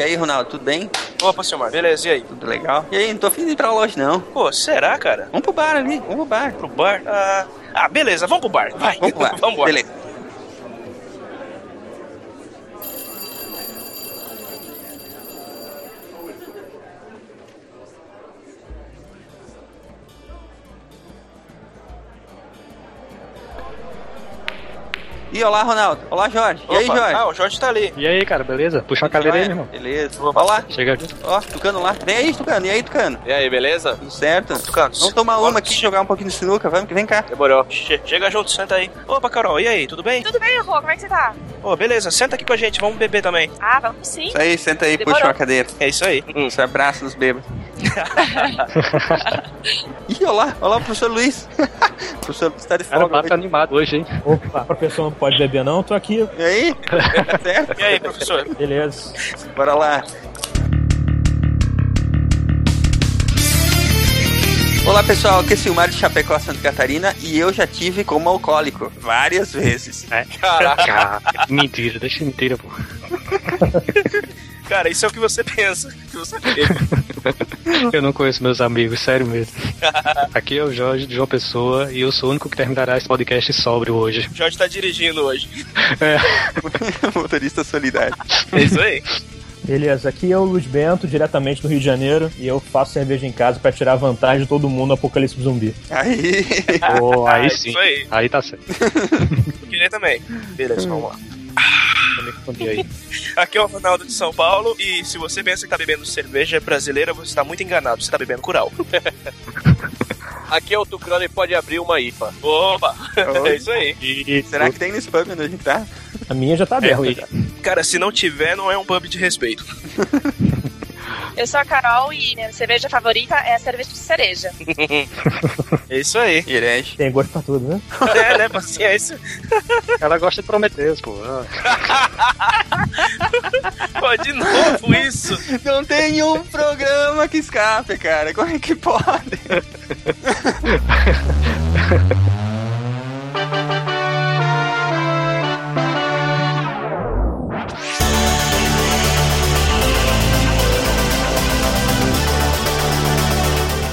E aí, Ronaldo, tudo bem? Opa, Silmar, beleza, e aí? Tudo legal? E aí, não tô afim de ir pra loja, não. Pô, será, cara? Vamos pro bar ali, vamos pro bar. Pro bar? Ah, ah beleza, vamos pro bar. Vai, Vamos pro bar. vamos embora. Beleza. E olá, Ronaldo. Olá, Jorge. E aí, Opa, Jorge? Ah, o Jorge tá ali. E aí, cara, beleza? Puxa uma cadeira aí, meu irmão. Beleza. Olá. Chega aqui. Ó, Tucano lá. Vem aí, Tucano. E aí, Tucano? E aí, beleza? Tudo certo? Tucano, Vamos tomar bora. uma aqui e jogar um pouquinho de sinuca. Vamos, que vem cá. Demorou. Che- Chega junto, senta aí. Opa, Carol, e aí, tudo bem? Tudo bem, Rô? Como é que você tá? Ô, beleza, senta aqui com a gente, vamos beber também. Ah, vamos sim. Isso aí, senta aí, Demorou. puxa uma cadeira. É isso aí. Se abraça nos bêbados. Ih, olá, olá, professor Luiz. professor Luiz tá de o folga. tá hoje. animado hoje, hein? Opa, professor não pode beber não, tô aqui, E aí? certo? E aí, professor? beleza. Bora lá. Olá pessoal, aqui é Silmar de Chapecó, Santa Catarina e eu já tive como alcoólico várias vezes. Caraca. mentira, deixa mentira, pô. Cara, isso é o que você pensa. Que você. Eu não conheço meus amigos, sério mesmo. Aqui é o Jorge de João Pessoa e eu sou o único que terminará esse podcast sóbrio hoje. O Jorge tá dirigindo hoje. É, Motorista solidário. É isso aí. Beleza, aqui é o Luiz Bento, diretamente do Rio de Janeiro, e eu faço cerveja em casa pra tirar vantagem de todo mundo no apocalipse zumbi. Aí. Ah, aí isso sim. aí. Aí tá certo. Eu queria também. Beleza, vamos lá. Confundi aí. Aqui é o Ronaldo de São Paulo e se você pensa que tá bebendo cerveja brasileira, você tá muito enganado. Você tá bebendo Cural. Aqui é o Tucano e pode abrir uma IPA. Opa! Oi. É isso aí. E Será que tem nesse pub onde a gente tá? A minha já tá aberta. Já. Cara, se não tiver, não é um pub de respeito. Eu sou a Carol e minha cerveja favorita é a cerveja de cereja. É isso aí. Herege. Tem gosto pra tudo, né? É, né? Paciência. ela gosta de Prometeus, pô. Pô, de novo isso. Não tem um programa que escape, cara. Como é que pode?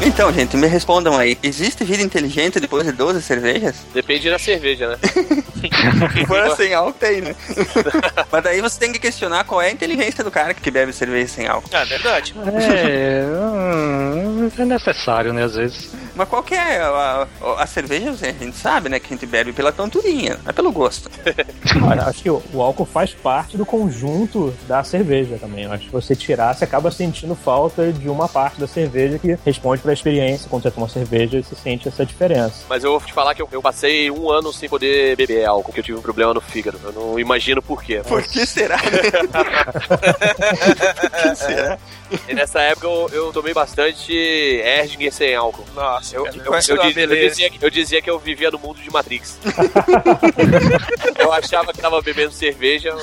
Então, gente, me respondam aí. Existe vida inteligente depois de 12 cervejas? Depende da cerveja, né? Se for sem álcool, tem, né? Mas daí você tem que questionar qual é a inteligência do cara que bebe cerveja sem álcool. Ah, verdade. É, hum, é necessário, né, às vezes. Mas qual que é a, a, a cerveja? A gente sabe, né? Que a gente bebe pela tonturinha, não é pelo gosto. Olha, acho que o, o álcool faz parte do conjunto da cerveja também. Eu acho que você tirar, você acaba sentindo falta de uma parte da cerveja que responde pra experiência. Quando você toma cerveja, você sente essa diferença. Mas eu vou te falar que eu, eu passei um ano sem poder beber álcool, porque eu tive um problema no fígado. Eu não imagino por quê. Por que será? Por que será? E nessa época eu, eu tomei bastante Erdinger sem álcool. Nossa, Eu, cara, eu, eu eu dizia, que- eu dizia que eu vivia no mundo de Matrix. eu achava que tava bebendo cerveja,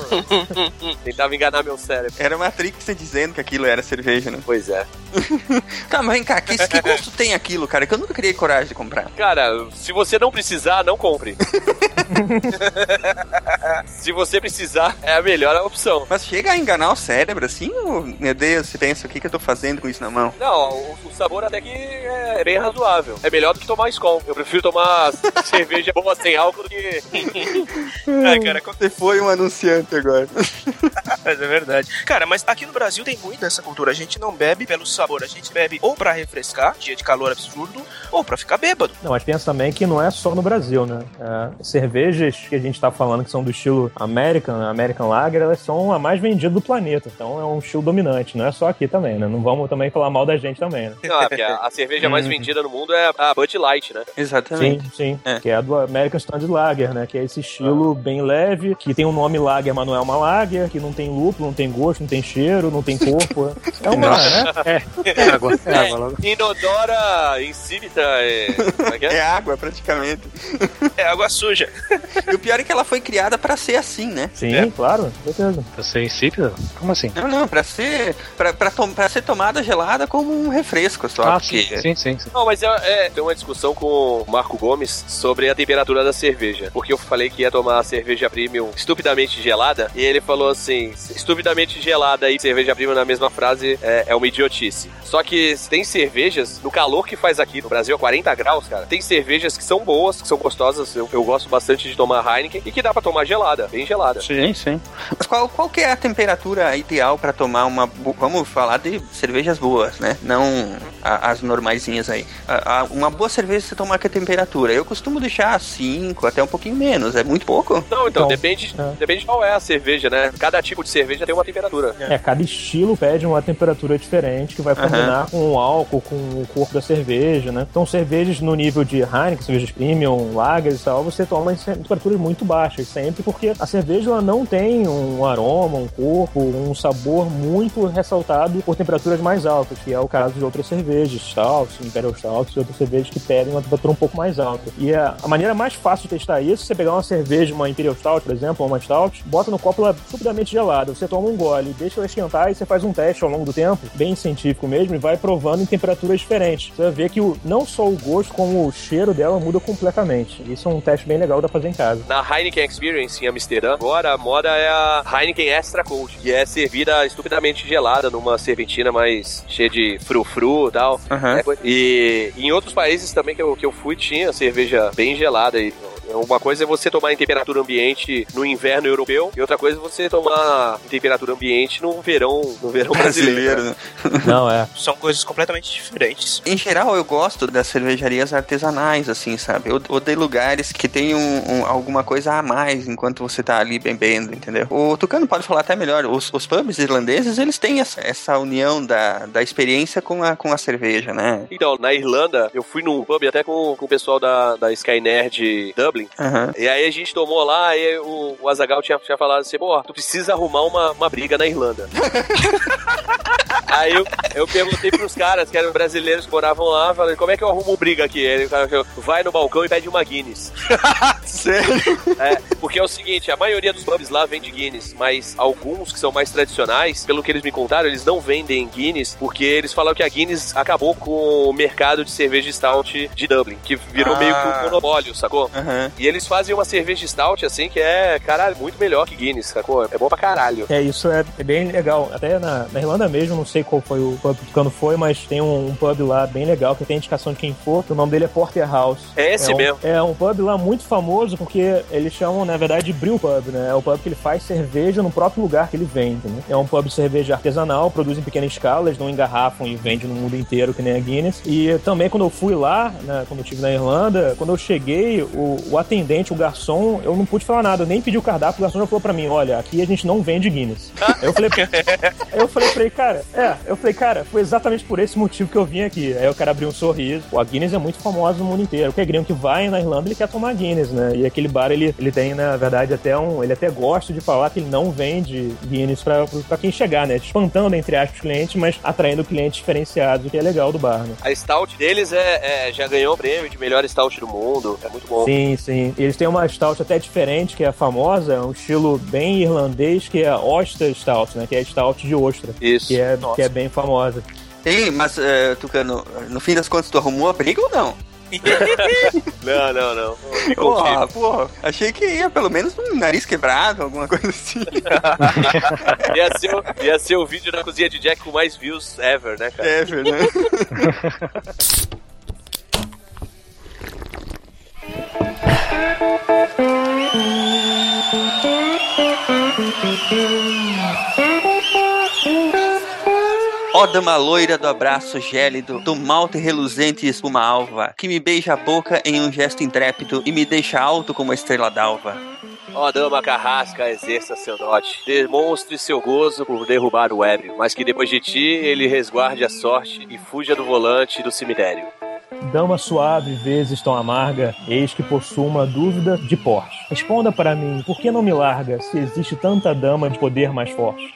tentava enganar meu cérebro. Era Matrix dizendo que aquilo era cerveja, né? Pois é. Tá, mas vem cá, que, que gosto tem aquilo, cara? Que eu nunca criei coragem de comprar. Cara, se você não precisar, não compre. se você precisar, é a melhor opção. Mas chega a enganar o cérebro assim, ou, meu Deus, você pensa, o que, que eu tô fazendo com isso na mão? Não, o, o sabor até que é bem razoável. É melhor do que tomar Skol. Eu prefiro tomar cerveja boa sem álcool do que. Ah, cara, Você foi um anunciante agora. Mas é verdade. Cara, mas aqui no Brasil tem muito essa cultura. A gente não bebe pelo sabor, a gente bebe ou pra refrescar, dia de calor absurdo, ou pra ficar bêbado. Não, mas pensa também que não é só no Brasil, né? É, cervejas que a gente tá falando que são do estilo American, American Lager, elas são a mais vendida do planeta. Então é um estilo dominante, não é só aqui também, né? Não vamos também falar mal da gente também, né? Não, é porque a, a cerveja mais vendida no mundo é a Bud Light, né? Exatamente. Sim, sim. É. Que é do American Standard Lager, né? Que é esse estilo bem leve, que tem o nome Lager, mas não é uma Lager, que não tem lúpulo, não tem gosto, não tem cheiro, não tem corpo. É uma, né? É, é água, é água logo. Inodora, insípida, é... É é? É água, praticamente. É água suja. E o pior é que ela foi criada pra ser assim, né? Sim, É. claro, certeza. Você é insípida? Como assim? Não, não, pra ser. Pra, pra, tom- pra ser tomada gelada como um refresco só. Ah, porque... sim, sim, sim. sim. Não, mas é, é, tem uma discussão com o Marco Gomes sobre a temperatura da cerveja. Porque eu falei que ia tomar a cerveja premium estupidamente gelada. E ele falou assim: estupidamente gelada e cerveja prima na mesma frase é, é uma idiotice. Só que tem cervejas, no calor que faz aqui no Brasil, a 40 graus, cara, tem cervejas que são boas, que são gostosas. Eu, eu gosto bastante de tomar Heineken e que dá pra tomar gelada, bem gelada. Sim, sim. Mas qual, qual que é a temperatura ideal pra tomar uma. Vamos falar de cervejas boas, né? Não a- as normaisinhas aí. A- a- uma boa cerveja você tomar que temperatura? Eu costumo deixar 5, até um pouquinho menos. É muito pouco? Não, então, Então, depende, é. depende de qual é a cerveja, né? Cada tipo de cerveja tem uma temperatura. É, cada estilo pede uma temperatura diferente que vai combinar com o álcool, com o corpo da cerveja, né? Então, cervejas no nível de Heineken, cervejas premium, lagers e tal, você toma em temperaturas muito baixas sempre, porque a cerveja ela não tem um aroma, um corpo, um sabor muito ressaltado por temperaturas mais altas, que é o caso de outras cervejas, Stouts, Imperial Stouts e outras cervejas que pedem uma temperatura um pouco mais alta. E a, a maneira mais fácil de testar isso é você pegar uma cerveja, uma Imperial Stout, por exemplo, ou uma Stout, bota no copo ela subidamente gelada, você toma um gole, deixa ela esquentar e você faz um teste ao longo do tempo, bem científico mesmo, e vai provando em temperaturas diferentes. Você vai ver que o, não só o gosto, como o cheiro dela muda completamente. Isso é um teste bem legal, pra fazer em casa. Na Heineken Experience em Amsterdã, agora a moda é a Heineken Extra Cold, que é servida estupidamente gelada numa serpentina mais cheia de frufru e tal. Aham. É coisa- E em outros países também que eu, que eu fui tinha cerveja bem gelada. E uma coisa é você tomar em temperatura ambiente no inverno europeu e outra coisa é você tomar em temperatura ambiente no verão, no verão brasileiro. Brasileiro. né? Não, é. São coisas completamente diferentes. Em geral, eu gosto das cervejarias artesanais, assim, sabe? Ou, ou de lugares que tem um, um- alguma coisa a mais enquanto você tá ali bebendo, entendeu? O Tucano pode falar até melhor. Os, os pubs irlandeses, eles têm essa, essa união da, da experiência com a, com a cerveja, né? Então, na Irlanda, eu fui num pub até com, com o pessoal da, da Sky Nerd Dublin. Aham. E aí a gente tomou lá e o, o Azagal tinha, tinha falado assim, pô, tu precisa arrumar uma, uma briga na Irlanda. aí eu, eu perguntei pros caras, que eram brasileiros que moravam lá, falei, como é que eu arrumo briga aqui? Aí o cara falou, vai no balcão e pede uma Guinness. Sério? É, porque é o seguinte, a maioria dos pubs lá vende Guinness, mas alguns que são mais tradicionais, pelo que eles me contaram, eles não vendem Guinness, porque eles falam que a Guinness acabou com o mercado de cerveja stout de Dublin, que virou Ah. meio que um monopólio, sacou? E eles fazem uma cerveja stout, assim, que é, caralho, muito melhor que Guinness, sacou? É bom pra caralho. É, isso é, é bem legal. Até na, na Irlanda mesmo, não sei qual foi o pub que o Tucano foi, mas tem um, um pub lá bem legal que tem indicação de quem for, que o nome dele é Porterhouse. É esse é um, mesmo. É um pub lá muito famoso porque eles chamam, na verdade, de brew pub, né? É o pub que ele faz cerveja no próprio lugar que ele vende, né? É um pub de cerveja artesanal, produz em pequena escala, eles não engarrafam e vende no mundo inteiro que nem a Guinness. E também quando eu fui lá, né, quando eu estive na Irlanda, quando eu cheguei, o, o atendente, o garçom, eu não pude falar nada, eu nem pedi o cardápio, o garçom já falou pra mim, olha, aqui a gente não vende Guinness. Eu falei, eu falei pra ele, cara, é, eu falei, cara, foi exatamente por esse motivo que eu vim aqui. Aí o cara abriu um sorriso. Pô, a Guinness é muito famosa no mundo inteiro. Qualquer gringo que vai na Irlanda, ele quer tomar Guinness, né? E aquele bar, ele, ele tem, na verdade, até um. Ele até gosta de falar que ele não vende Guinness pra, pra quem chegar, né? Espantando, entre aspas, os clientes, mas atraindo clientes diferenciados, o que é legal do bar, né? A stout deles é, é- já ganhou o prêmio de melhor stout do mundo. É muito bom. Sim, sim. E eles têm uma stout até diferente, que é famosa, é um estilo bem irlandês, que é a Oyster Stout, né? Que é a stout de ostra. Isso. Que é, Nossa. que é bem famosa. Ei, mas, eh, Tucano, no fim das contas, tu arrumou a briga ou não? Não, não, não. Porra, porra. Achei que ia pelo menos um nariz quebrado, alguma coisa assim. Ia ser, o- ia ser o vídeo da cozinha de Jack com mais views ever, né, cara? É, verdade. Ó dama loira do abraço gélido, do malte reluzente e espuma alva, que me beija a boca em um gesto intrépido e me deixa alto como a estrela d'alva. Ó, dama carrasca, exerça seu dote. Demonstre seu gozo por derrubar o ébrio, mas que depois de ti ele resguarde a sorte e fuja do volante do cemitério. Dama suave, vezes tão amarga, eis que possuo uma dúvida de porte. Responda para mim, por que não me larga se existe tanta dama de poder mais forte?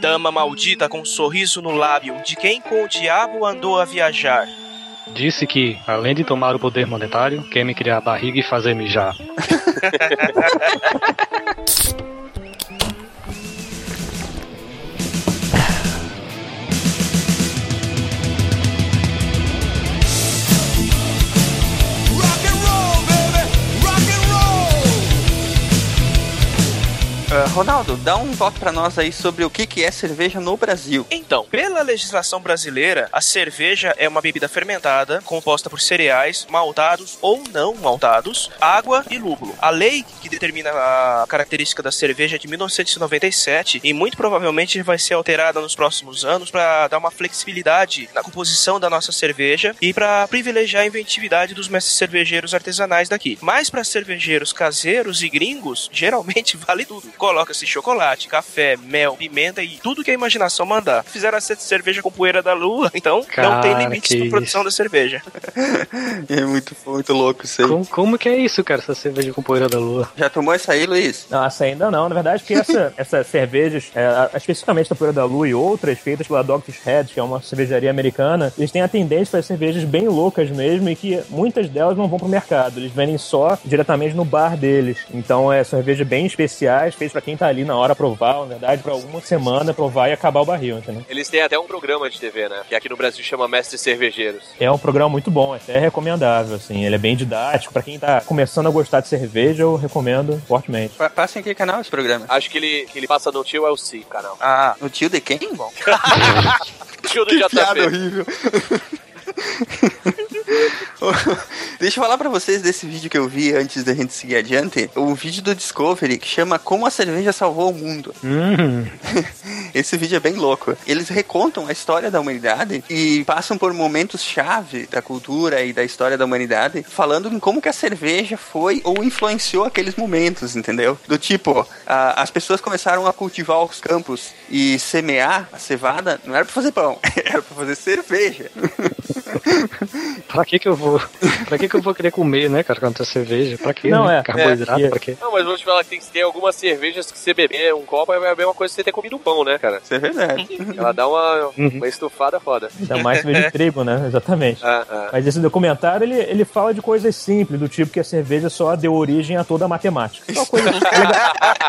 Dama maldita com um sorriso no lábio, de quem com o diabo andou a viajar. Disse que, além de tomar o poder monetário, quer me criar barriga e fazer mijar. Ah, Ronaldo, dá um toque pra nós aí sobre o que, que é cerveja no Brasil. Então, pela legislação brasileira, a cerveja é uma bebida fermentada, composta por cereais, maltados ou não maltados, água e lúpulo. A lei que determina a característica da cerveja é de 1997 e muito provavelmente vai ser alterada nos próximos anos para dar uma flexibilidade na composição da nossa cerveja e para privilegiar a inventividade dos mestres cervejeiros artesanais daqui. Mas para cervejeiros caseiros e gringos, geralmente vale tudo. Coloca-se chocolate, café, mel, pimenta e tudo que a imaginação mandar. Fizeram a cerveja com poeira da lua, então não tem Cara, limites para produção da cerveja. É muito, muito louco isso aí. Como, como que é isso, cara, essa cerveja com poeira da lua? Já tomou essa aí, Luiz? Não, essa ainda não. Na verdade, que essa, essas cervejas, é, a- especificamente da Poeira da Lua e outras feitas pela Doctor's Head, que é uma cervejaria americana, eles têm a tendência para cervejas bem loucas mesmo e que muitas delas não vão pro mercado. Eles vendem só diretamente no bar deles. Então, é cerveja bem especiais, feitas para quem tá ali na hora provar, na verdade, para alguma semana provar e acabar o barril, entendeu? Eles têm até um programa de TV, né? Que aqui no Brasil chama Mestres Cervejeiros. É um programa muito bom, até recomendável, assim. Ele é bem didático. Para quem tá começando a gostar de cerveja, eu recomendo fortemente. Pa- Passa em que canal esse programa? Acho que ele, que ele passa no tio LC, canal. Ah, No tio de quem? bom. Tio do Que piada JP. horrível. Deixa eu falar pra vocês desse vídeo que eu vi antes da gente seguir adiante. Um vídeo do Discovery que chama Como a Cerveja Salvou o Mundo. Hum, Esse vídeo é bem louco. Eles recontam a história da humanidade e passam por momentos-chave da cultura e da história da humanidade, falando em como que a cerveja foi ou influenciou aqueles momentos, entendeu? Do tipo, a- as pessoas começaram a cultivar os campos e semear a cevada, não era pra fazer pão, era pra fazer cerveja. pra que que eu vou... Pra que que eu vou querer comer, né, cara, quanto a cerveja? Pra quê, Não, né? é. Carboidrato, É. pra quê? Não, mas vou te falar que tem, tem algumas cervejas que você beber um copo é a mesma coisa que você ter comido um pão, né, cara? Isso é verdade. Ela dá uma, Uhum. uma estufada foda. Ainda mais cerveja de trigo, né? Exatamente. Ah, ah. Mas esse documentário, ele, ele fala de coisas simples, do tipo que a cerveja só deu origem a toda a matemática. Só coisas... alega-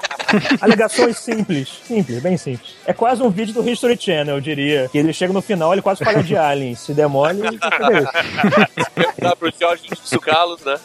Alegações simples. Simples, bem simples. É quase um vídeo do History Channel, eu diria. Que ele chega no final, ele quase fala de aliens. Se demole, isso? Dá pro Jorge Sucalos, né?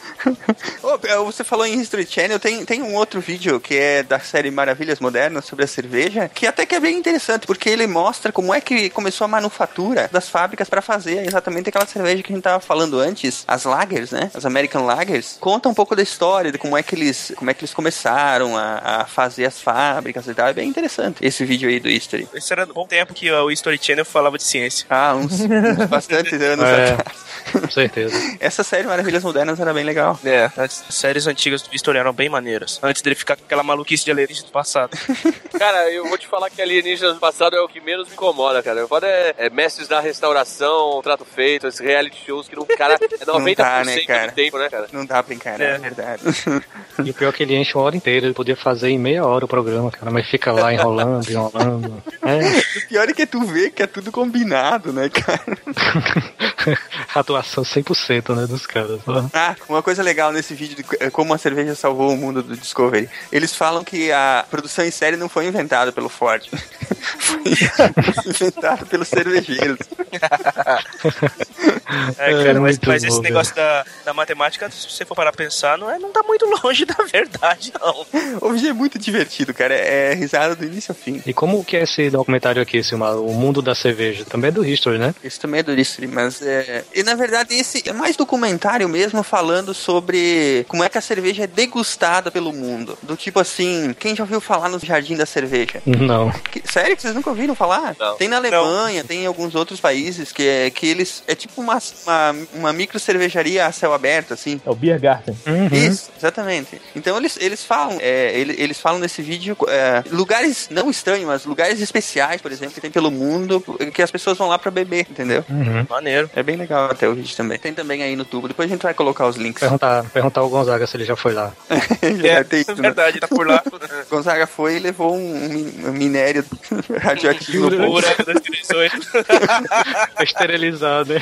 Ô, é, você falou em History Channel, tem, tem um outro vídeo que é da série Maravilhas Modernas sobre a cerveja, que até que é bem interessante, porque ele mostra como é que começou a manufatura das fábricas para fazer exatamente aquela cerveja que a gente tava falando antes, as lagers, né? As American Lagers. Conta um pouco da história, de como é que eles, como é que eles começaram a, a fazer as fábricas e tal. É bem interessante esse vídeo aí do History. Esse era um bom tempo que o History Channel falava de ciência. Ah, uns, uns bastantes anos É. atrás. Com certeza. Essa série Maravilhas Modernas era bem legal. É, as séries antigas do History eram bem maneiras. Antes dele ficar com aquela maluquice de alienígena do passado. Cara, eu vou te falar que alienígenas do passado é o que menos me incomoda, cara. O foda é, é mestres da restauração, trato feito, esses reality shows que não, cara, é 90% dá, né, cara? do tempo, né, cara? Não dá pra encarar, é, É. verdade. E o pior é que ele enche uma hora inteira. Ele podia fazer em meia hora o programa, cara. Mas fica lá enrolando, enrolando. É. O pior é que tu vê que é tudo combinado, né, cara? Atuação 100%, né, dos caras. Ó. Ah, uma coisa legal nesse vídeo de eh, como a cerveja salvou o mundo do Discovery. Eles falam que a produção em série não foi inventada pelo Ford. foi inventada pelos cervejeiros. É, É, cara, mas, muito mas esse bom, negócio da, da matemática, se você for parar pra pensar, não, é, não tá muito longe da verdade, não. O vídeo é muito divertido, cara. É risada do início ao fim. E como que é esse documentário aqui, Silmar? O Mundo da Cerveja? Também é do History, né? Isso também é do History, mas é. E na verdade, esse é mais documentário mesmo falando sobre como é que a cerveja é degustada pelo mundo. Do tipo assim, quem já ouviu falar no Jardim da Cerveja? Não. Que- sério que vocês nunca ouviram falar? Não. Tem na Alemanha, tem em alguns outros países que é que eles. É tipo uma, uma, uma micro cervejaria a céu aberto, assim. É o Beer Garden. Uhum. Isso, exatamente. Então eles, eles falam, é, ele- eles, falam nesse vídeo é, lugares não estranhos, mas lugares especiais, por exemplo, que tem pelo mundo, que as pessoas vão lá pra beber, entendeu? Uhum. Maneiro. É bem legal até o vídeo também. Tem também aí no tubo. Depois a gente vai colocar os links. Perguntar, perguntar ao Gonzaga se ele já foi lá. Já É, tem é isso, né? verdade, tá por lá. Gonzaga foi e levou um, um mi- minério radioativo no bolso. Buraco 2018. Esterilizado, né?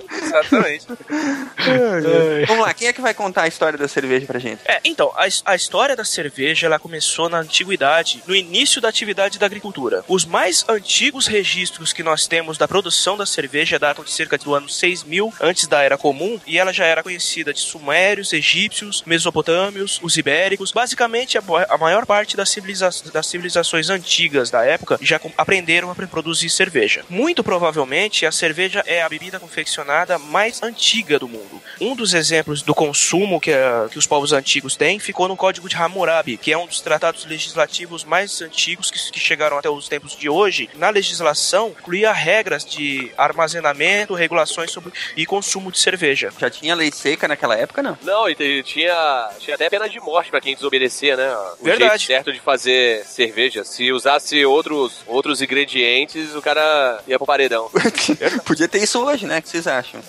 Exatamente. Vamos lá, quem é que vai contar a história da cerveja pra gente? É, então, a, a história da cerveja ela começou na antiguidade, no início da atividade da agricultura. Os mais antigos registros que nós temos da produção da cerveja datam de cerca do ano 6000 antes da Era Comum e ela já era conhecida de sumérios, egípcios, mesopotâmios, os ibéricos. Basicamente, a, a maior parte das, civiliza das civilizações antigas da época já aprenderam a produzir cerveja. Muito provavelmente, a cerveja é a bebida confeccionada mais antiga do mundo. Um dos exemplos do consumo que, a- que os povos antigos têm ficou no Código de Hammurabi, que é um dos tratados legislativos mais antigos que, que chegaram até os tempos de hoje. Na legislação, incluía regras de armazenamento, regulações sobre e consumo de cerveja. Já tinha lei seca naquela época, não? Não, e tinha, tinha até pena de morte pra quem desobedecia, né? O Verdade. jeito certo de fazer cerveja. Se usasse outros, outros ingredientes, o cara ia pro paredão. Podia ter isso hoje, né? O que vocês acham?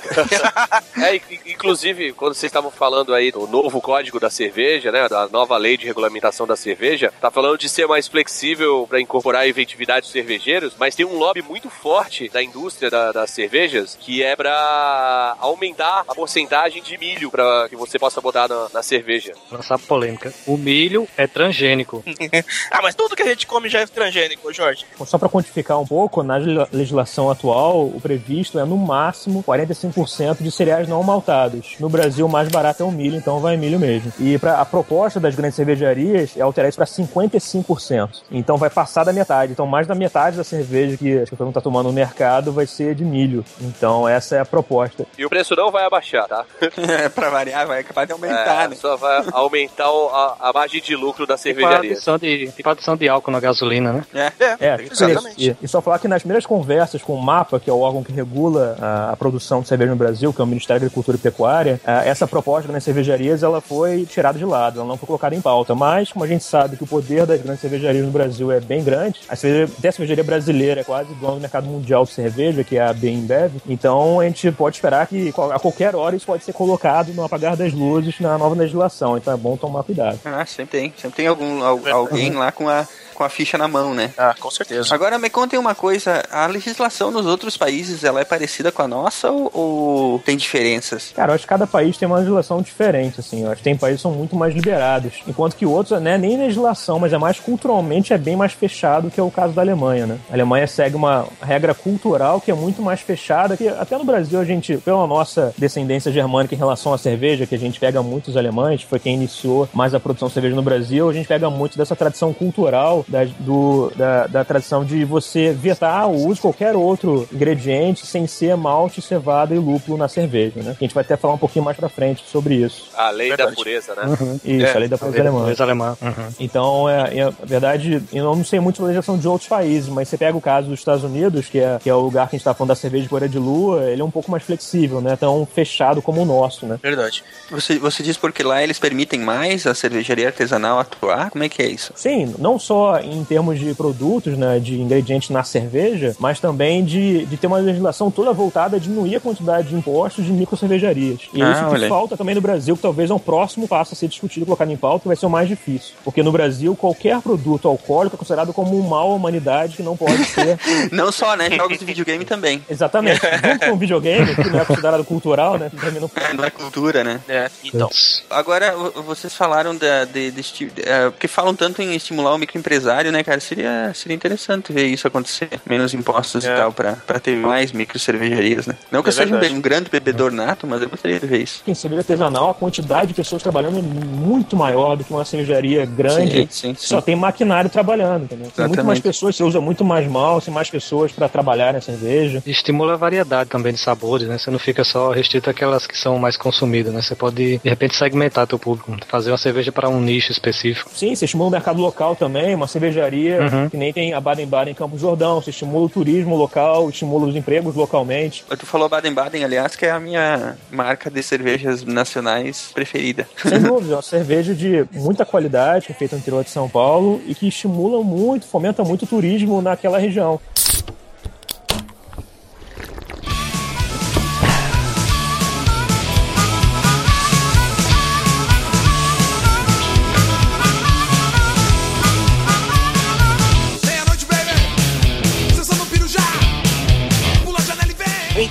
É, inclusive, quando vocês estavam falando aí do novo código da cerveja, né, da nova lei de regulamentação da cerveja, tá falando de ser mais flexível para incorporar a inventividade dos cervejeiros, mas tem um lobby muito forte da indústria da- das cervejas que é pra aumentar a porcentagem de milho para que você possa botar na, na cerveja. Lançar polêmica. O milho é transgênico. ah, mas tudo que a gente come já é transgênico, Jorge. Só para quantificar um pouco, na le- legislação atual, o previsto é no máximo 45% de cereais não maltados. No Brasil, o mais barato é o milho, então vai milho mesmo. E pra, a proposta das grandes cervejarias é alterar isso para 55%. Então vai passar da metade. Então mais da metade da cerveja que as pessoas estão tomando no mercado vai ser de milho. Então essa é a proposta. E o preço não vai abaixar, tá? É, pra variar, vai acabar de aumentar, É, né? só vai aumentar a, a margem de lucro da a cervejaria. adição de, tipo a adição de álcool na gasolina, né? É. É, exatamente. E, e só falar que nas primeiras conversas com o MAPA, que é o órgão que regula a, a produção de cerveja no Brasil, que é o Ministério da Agricultura e Pecuária, ah, essa proposta nas cervejarias ela foi tirada de lado, ela não foi colocada em pauta. Mas, como a gente sabe que o poder das grandes cervejarias no Brasil é bem grande, a cerveja, até a cervejaria brasileira é quase dona do mercado mundial de cerveja, que é a Bembev, então a gente pode esperar que a qualquer hora isso pode ser colocado no apagar das luzes na nova legislação, então é bom tomar cuidado. Ah, sempre tem. Sempre tem algum, al- alguém lá com a, com a ficha na mão, né? Ah, com certeza. Agora me contem uma coisa, a legislação nos outros países, ela é parecida com a nossa ou, ou tem diferenças? Cara, eu acho que cada país tem uma legislação diferente, assim. Eu acho que tem países que são muito mais liberados. Enquanto que outros, né, nem legislação, mas é mais culturalmente, é bem mais fechado, que é o caso da Alemanha, né? A Alemanha segue uma regra cultural que é muito mais fechada, que até no Brasil a gente, pela nossa descendência germânica em relação à cerveja, que a gente pega muitos alemães, foi quem iniciou mais a produção de cerveja no Brasil, a gente pega muito dessa tradição cultural, da, do, da, da tradição de você vetar o uso de qualquer outro ingrediente sem ser malte, cevada e lúpulo na cerveja, né? A gente vai até falar um pouquinho mais pra frente sobre isso. A lei Verdade. da pureza, né? Isso, É, a lei da pureza alemã. Uhum. Então, é, é, na verdade, eu não sei muito da legislação de outros países, mas você pega o caso dos Estados Unidos, que é, que é o lugar que a gente tá falando da cerveja de poeira de lua, ele é um pouco mais flexível, né? Tão fechado como o nosso, né? Verdade. Você, você diz porque lá eles permitem mais a cervejaria artesanal atuar? Como é que é isso? Sim, não só em termos de produtos, né, de ingredientes na cerveja, mas também de, de ter uma legislação toda voltada a diminuir a quantidade de impostos de micro cervejarias. E é Ah, isso que aí. falta também no Brasil, que talvez é um próximo passo a ser discutido, colocado em pauta, que vai ser o mais difícil. Porque no Brasil, qualquer produto alcoólico é considerado como um mal à humanidade que não pode ser Não só, né? Jogos de videogame também. Exatamente. Junto com videogame, que não é considerado cultural, né? Também não É, não é cultura, né? É, então. Agora, vocês falaram da, de, de esti- é, porque falam tanto em estimular o microempresário, né, cara? Seria, seria interessante ver isso acontecer. Menos impostos É. e tal, pra, pra ter mais micro cervejarias, né? Não que eu É seja um, um grande bebedor nato, mas eu gostaria de ver isso. Em cerveja artesanal, a quantidade de pessoas trabalhando é muito maior do que uma cervejaria grande. Sim, sim, que Só sim. tem maquinário trabalhando, entendeu? Tem muito mais pessoas, você usa muito mais mal, tem mais pessoas para trabalhar na cerveja. Estimula a variedade também de sabores, né? Você não fica só restrito àquelas que são mais consumidas, né? Você pode, de repente, segmentar teu público, fazer uma cerveja para um nicho específico. Sim, você estimula o mercado local também, uma cervejaria Uhum. que nem tem a Baden-Baden em Campos Jordão, você estimula o turismo local, estimula os empregos localmente. Tu falou Baden-Baden, aliás, que é a minha marca de cervejas nacionais preferida. Sem dúvida, é uma cerveja de muita qualidade, que é feita no interior de São Paulo e que estimula muito, fomenta muito o turismo naquela região.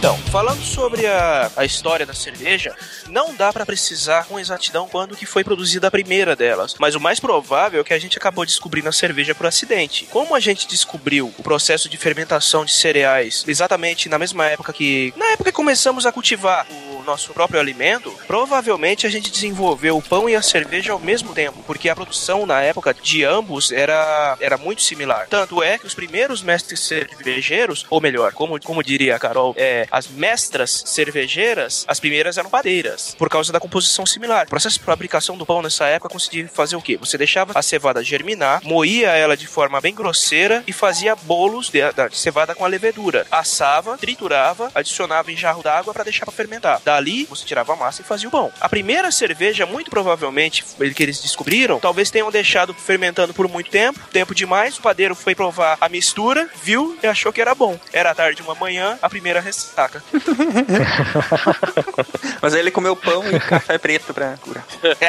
Então, falando sobre a, a história da cerveja, não dá pra precisar com exatidão quando que foi produzida a primeira delas, mas o mais provável é que a gente acabou descobrindo a cerveja por acidente. Como a gente descobriu o processo de fermentação de cereais exatamente na mesma época que na época que começamos a cultivar nosso próprio alimento, provavelmente a gente desenvolveu o pão e a cerveja ao mesmo tempo, porque a produção na época de ambos era, era muito similar. Tanto é que os primeiros mestres cervejeiros, ou melhor, como, como diria a Carol, é, as mestras cervejeiras, as primeiras eram padeiras, por causa da composição similar. O processo de fabricação do pão nessa época conseguia fazer o quê? Você deixava a cevada germinar, moía ela de forma bem grosseira e fazia bolos de, de cevada com a levedura. Assava, triturava, adicionava em jarro d'água para deixar para fermentar. Dali, você tirava a massa e fazia o pão. A primeira cerveja, muito provavelmente, que eles descobriram, talvez tenham deixado fermentando por muito tempo, tempo demais. O padeiro foi provar a mistura, viu e achou que era bom. Era tarde uma manhã, a primeira ressaca. Mas aí ele comeu pão e café preto pra curar.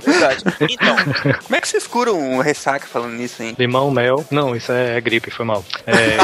Verdade. Então, Como é que vocês curam um ressaca falando nisso, hein? Limão, mel. Não, isso é gripe, foi mal. É,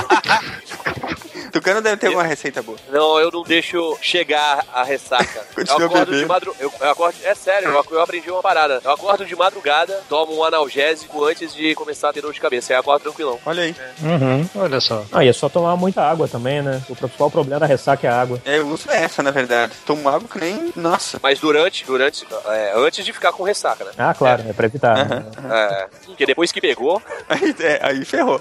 Tucano deve ter uma receita boa. Não, eu não deixo chegar a ressaca. Eu acordo de madrugada. Eu, eu acordo. É sério, eu, eu aprendi uma parada. Eu acordo de madrugada, tomo um analgésico antes de começar a ter dor de cabeça. Aí eu acordo tranquilão. Olha aí. uhum, olha só. Ah, e é só tomar muita água também, né? O principal problema da ressaca é a água. É, eu uso essa, na verdade. Tomo água que nem. Nossa. Mas durante, durante, é, antes de ficar com ressaca, né? Ah, claro, é, pra evitar. né? É, porque depois que pegou, Aí, é, aí ferrou.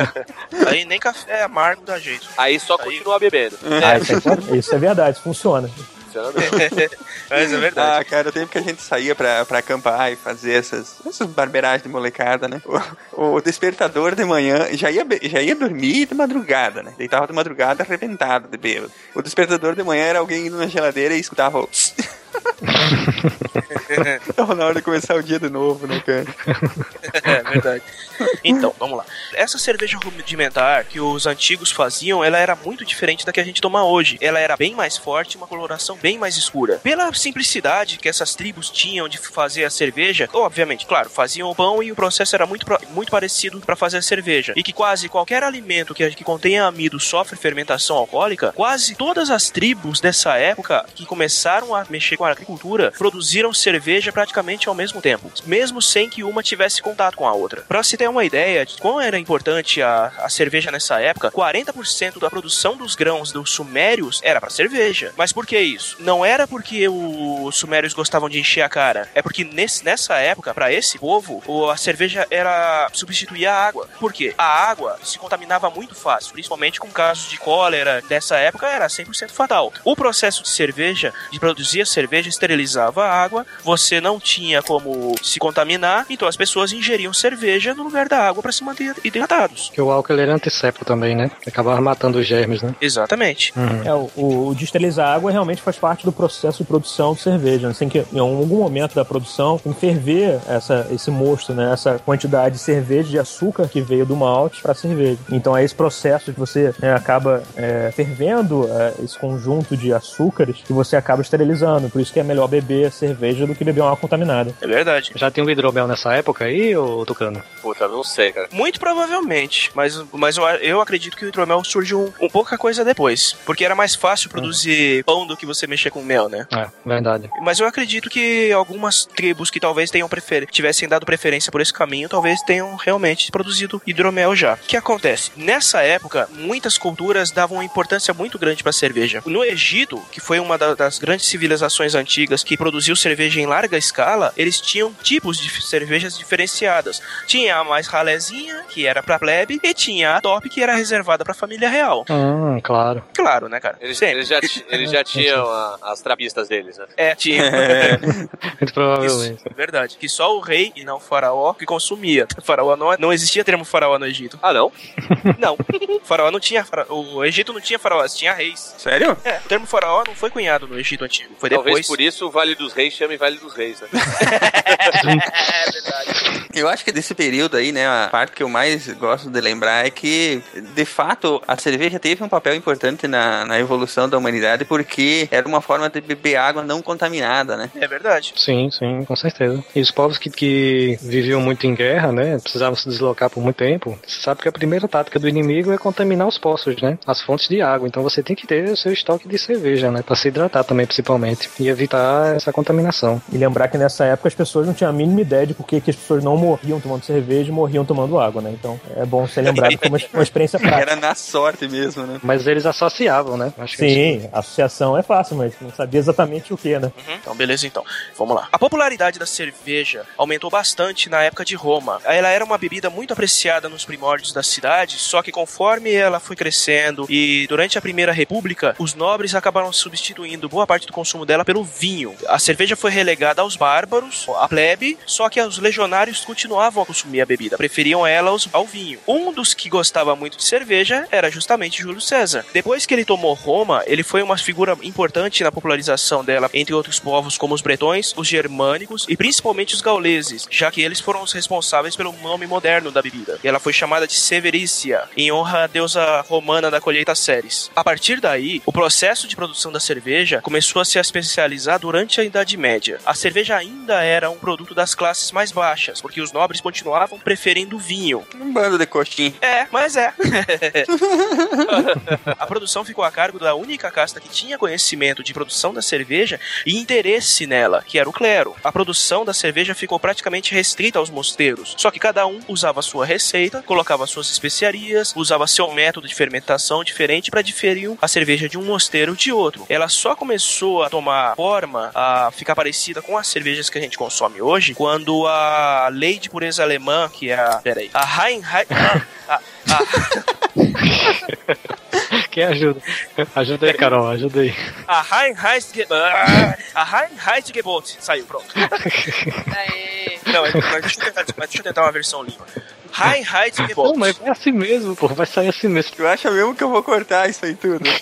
aí nem café amargo dá jeito. Aí só Aí- continua bebendo. Ah, isso, é, isso é verdade, isso funciona. Funciona mesmo. Mas é verdade. Ah, cara, o tempo que a gente saía pra, pra acampar e fazer essas, essas barberagens de molecada, né? O, o despertador de manhã já ia, be- já ia dormir de madrugada, né? Deitava de madrugada arrebentado de bêbado. O despertador de manhã era alguém indo na geladeira e escutava o... Tava na hora de começar o dia de novo, né, cara? É verdade. Então, vamos lá. Essa cerveja rudimentar que os antigos faziam, ela era muito diferente da que a gente toma hoje. Ela era bem mais forte, uma coloração bem mais escura. Pela simplicidade que essas tribos tinham de fazer a cerveja, obviamente, claro, faziam o pão e o processo era muito, muito parecido para fazer a cerveja. E que quase qualquer alimento que, que contenha amido sofre fermentação alcoólica, quase todas as tribos dessa época que começaram a mexer com a agricultura produziram cerveja praticamente ao mesmo tempo, mesmo sem que uma tivesse contato com a outra. Para se ter uma ideia de quão era importante a, a cerveja nessa época, 40% da produção dos grãos dos sumérios era para cerveja. Mas por que isso? Não era porque os sumérios gostavam de encher a cara, é porque nesse, nessa época, para esse povo, a cerveja era substituir a água. Por quê? A água se contaminava muito fácil, principalmente com casos de cólera dessa época, era 100% fatal. O processo de cerveja, de produzir a cerveja, esterilizava a água, você não tinha como se contaminar, então as pessoas ingeriam cerveja no lugar da água para se manter hidratados. Que o álcool era antisséptico também, né? Acabava matando os germes, né? Exatamente. Uhum. É, o, o, o de esterilizar água realmente faz parte do processo de produção de cerveja. Né? Tem que, em algum momento da produção, ferver essa, esse mosto, né? essa quantidade de cerveja, de açúcar que veio do malte para cerveja. Então é esse processo que você né, acaba é, fervendo é, esse conjunto de açúcares que você acaba esterilizando. Por isso que é melhor beber cerveja do que beber uma água contaminada. É verdade. Já tinha o hidromel nessa época aí, ô Tucano? Puta, não sei, cara. Muito provavelmente, mas, mas eu, eu acredito que o hidromel surgiu um, um pouca coisa depois, porque era mais fácil produzir pão do que você mexer com mel, né? É, verdade. Mas eu acredito que algumas tribos que talvez tenham prefer... tivessem dado preferência por esse caminho, talvez tenham realmente produzido hidromel já. O que acontece? Nessa época, muitas culturas davam uma importância muito grande para a cerveja. No Egito, que foi uma da- das grandes civilizações antigas que produziu cerveja em larga escala, eles tinham tipos de cervejas diferenciadas. Tinha a mais ralezinha, que era pra plebe, e tinha a top, que era reservada pra família real. Hum, claro. Claro, né, cara? Eles, eles já, eles já tinham a- as trapistas deles, né? É, tinha. Muito provavelmente. Isso, verdade. Que só o rei e não o faraó que consumia. Faraó não, não existia termo faraó no Egito. Ah, não? Não. O faraó não tinha. fara- O Egito não tinha faraós, tinha reis. Sério? É, o termo faraó não foi cunhado no Egito antigo. Foi Talvez depois. por isso o Vale dos Reis chame Vale dos Reis, né? É verdade. Eu acho que desse período aí, né, a parte que eu mais gosto de lembrar é que, de fato, a cerveja teve um papel importante na, na evolução da humanidade porque era uma forma de beber água não contaminada, né? É verdade. Sim, sim, com certeza. E os povos que, que viviam muito em guerra, né, precisavam se deslocar por muito tempo, você sabe que a primeira tática do inimigo é contaminar os poços, né, as fontes de água. Então você tem que ter o seu estoque de cerveja, né, para se hidratar também, principalmente, e evitar essa contaminação. E lembrar que nessa época as pessoas não tinham a mínima ideia de por que que as pessoas não morriam tomando cerveja e morriam tomando água, né? Então é bom ser lembrado que foi uma, experiência prática. Era na sorte mesmo, né? Mas eles associavam, né? Acho que Sim, a associação é fácil, mas não sabia exatamente o que, né? Uhum. Então, beleza, então. Vamos lá. A popularidade da cerveja aumentou bastante na época de Roma. Ela era uma bebida muito apreciada nos primórdios da cidade, só que conforme ela foi crescendo e durante a Primeira República, os nobres acabaram substituindo boa parte do consumo dela pelo vinho. A cerveja foi relegada aos bárbaros, à plebe, só que os legionários continuavam a consumir a bebida, preferiam ela ao vinho. Um dos que gostava muito de cerveja era justamente Júlio César. Depois que ele tomou Roma, ele foi uma figura importante na popularização dela entre outros povos como os bretões, os germânicos e principalmente os gauleses, já que eles foram os responsáveis pelo nome moderno da bebida. E ela foi chamada de Severícia, em honra à deusa romana da colheita Ceres. A partir daí, o processo de produção da cerveja começou a se especializar durante a Idade Média. A cerveja ainda era um produto das classes mais baixas, porque os nobres continuavam preferindo vinho. Um bando de coxinha. É, mas é. a produção ficou a cargo da única casta que tinha conhecimento de produção da cerveja e interesse nela, que era o clero. A produção da cerveja ficou praticamente restrita aos mosteiros, só que cada um usava sua receita, colocava suas especiarias, usava seu método de fermentação diferente para diferir a cerveja de um mosteiro de outro. Ela só começou a tomar forma, a ficar parecida com as cervejas que a gente consome hoje, quando a lei de pureza alemã, que é a. Peraí. A Reinheit. A, a, Quem ajuda? Ajuda aí, Carol, ajuda aí. a Reinheitsgebot. A Reinheitsgebot. Saiu, pronto. Aê. Não, mas deixa eu tentar, mas deixa eu tentar uma versão limpa. Pô, Reinheitsgebot. mas é assim mesmo, pô, vai sair assim mesmo. Tu acha mesmo que eu vou cortar isso aí tudo?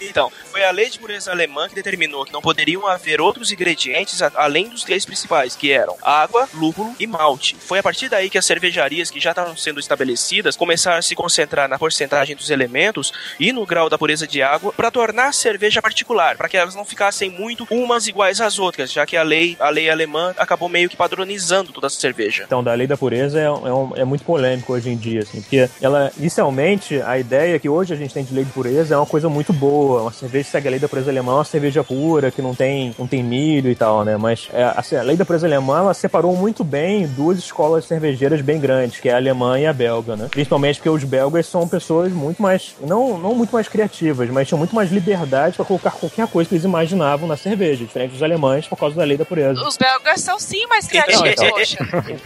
Então, foi a lei de pureza alemã que determinou que não poderiam haver outros ingredientes além dos três principais, que eram água, lúpulo e malte. Foi a partir daí que as cervejarias que já estavam sendo estabelecidas começaram a se concentrar na porcentagem dos elementos e no grau da pureza de água para tornar a cerveja particular, para que elas não ficassem muito umas iguais às outras, já que a lei, a lei alemã acabou meio que padronizando toda a cerveja. Então, da lei da pureza é, é, um- é muito polêmico hoje em dia, assim, porque ela, inicialmente, a ideia que hoje a gente tem de lei de pureza é uma coisa muito boa. Uma cerveja que segue a lei da pureza alemã é uma cerveja pura, que não tem, não tem milho e tal, né? Mas é, assim, a lei da pureza alemã, ela separou muito bem duas escolas cervejeiras bem grandes, que é a alemã e a belga, né? Principalmente porque os belgas são pessoas muito mais, não, não muito mais criativas, mas tinham muito mais liberdade para colocar qualquer coisa que eles imaginavam na cerveja, diferente dos alemães por causa da lei da pureza. Os belgas são sim mais criativos, Não, então. poxa.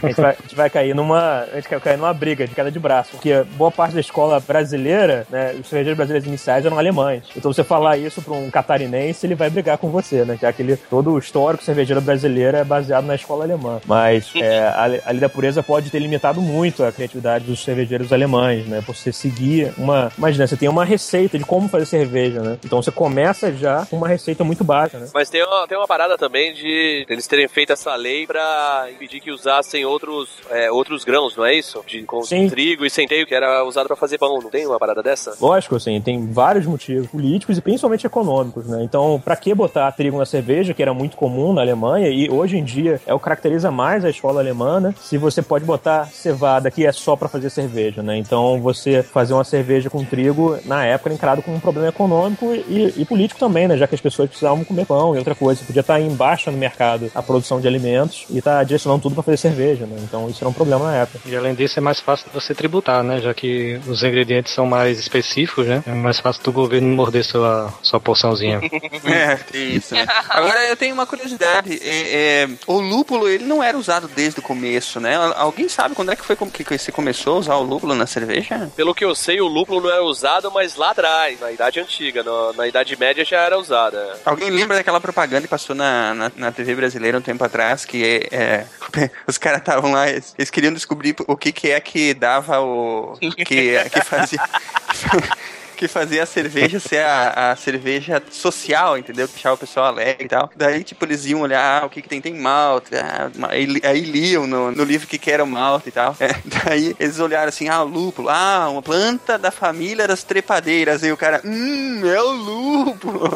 A gente, vai, a gente vai cair numa. A gente vai cair numa briga de queda de braço. Porque boa parte da escola brasileira, né? Os cervejeiros brasileiros iniciais eram alemães. Então você falar isso pra um catarinense, ele vai brigar com você, né? Que ele, todo o histórico cervejeiro brasileiro é baseado na escola alemã. Mas é, a, a lei da pureza pode ter limitado muito a criatividade dos cervejeiros alemães, né? Por você seguir uma. Imagina, você tem uma receita de como fazer cerveja, né? Então você começa já com uma receita muito baixa, né? Mas tem uma, tem uma parada também de eles terem feito essa lei pra impedir que usassem outros, é, outros grãos, não é isso? De, com Sim. trigo e centeio, que era usado pra fazer pão. Não tem uma parada dessa? Lógico, assim, tem vários motivos políticos e principalmente econômicos, né? Então, pra que botar trigo na cerveja, que era muito comum na Alemanha e hoje em dia é o que caracteriza mais a escola alemã, né? se você pode botar cevada que é só pra fazer cerveja, né? Então, você fazer uma cerveja com trigo, na época, era encarado como um problema econômico e, e político também, né? Já que as pessoas precisavam comer pão e outra coisa. Você podia estar em baixa no mercado a produção de alimentos e estar direcionando tudo pra fazer cerveja, né? Então, isso era um problema na época. E além disso é mais fácil de você tributar, né? Já que os ingredientes são mais específicos, né? É mais fácil do governo morder sua, sua porçãozinha. É, isso, né? Agora eu tenho uma curiosidade. É, é, o lúpulo, ele não era usado desde o começo, né? Alguém sabe quando é que foi que você começou a usar o lúpulo na cerveja? Pelo que eu sei, o lúpulo não era usado, mas lá atrás, na Idade Antiga, no- na Idade Média já era usada. Alguém lembra daquela propaganda que passou na, na, na TV brasileira um tempo atrás, que é, os caras estavam lá, eles, queriam descobrir o que, que é que dava o... que, que fazia... que fazia a cerveja ser a, a cerveja social, entendeu? Que deixava o pessoal alegre e tal. Daí, tipo, eles iam olhar ah, o que, que tem, tem malte. Ah, aí, aí liam no, no livro que, que era o malte e tal. É, daí eles olharam assim, ah, o lúpulo, ah, uma planta da família das trepadeiras. E o cara, hum, é o lúpulo.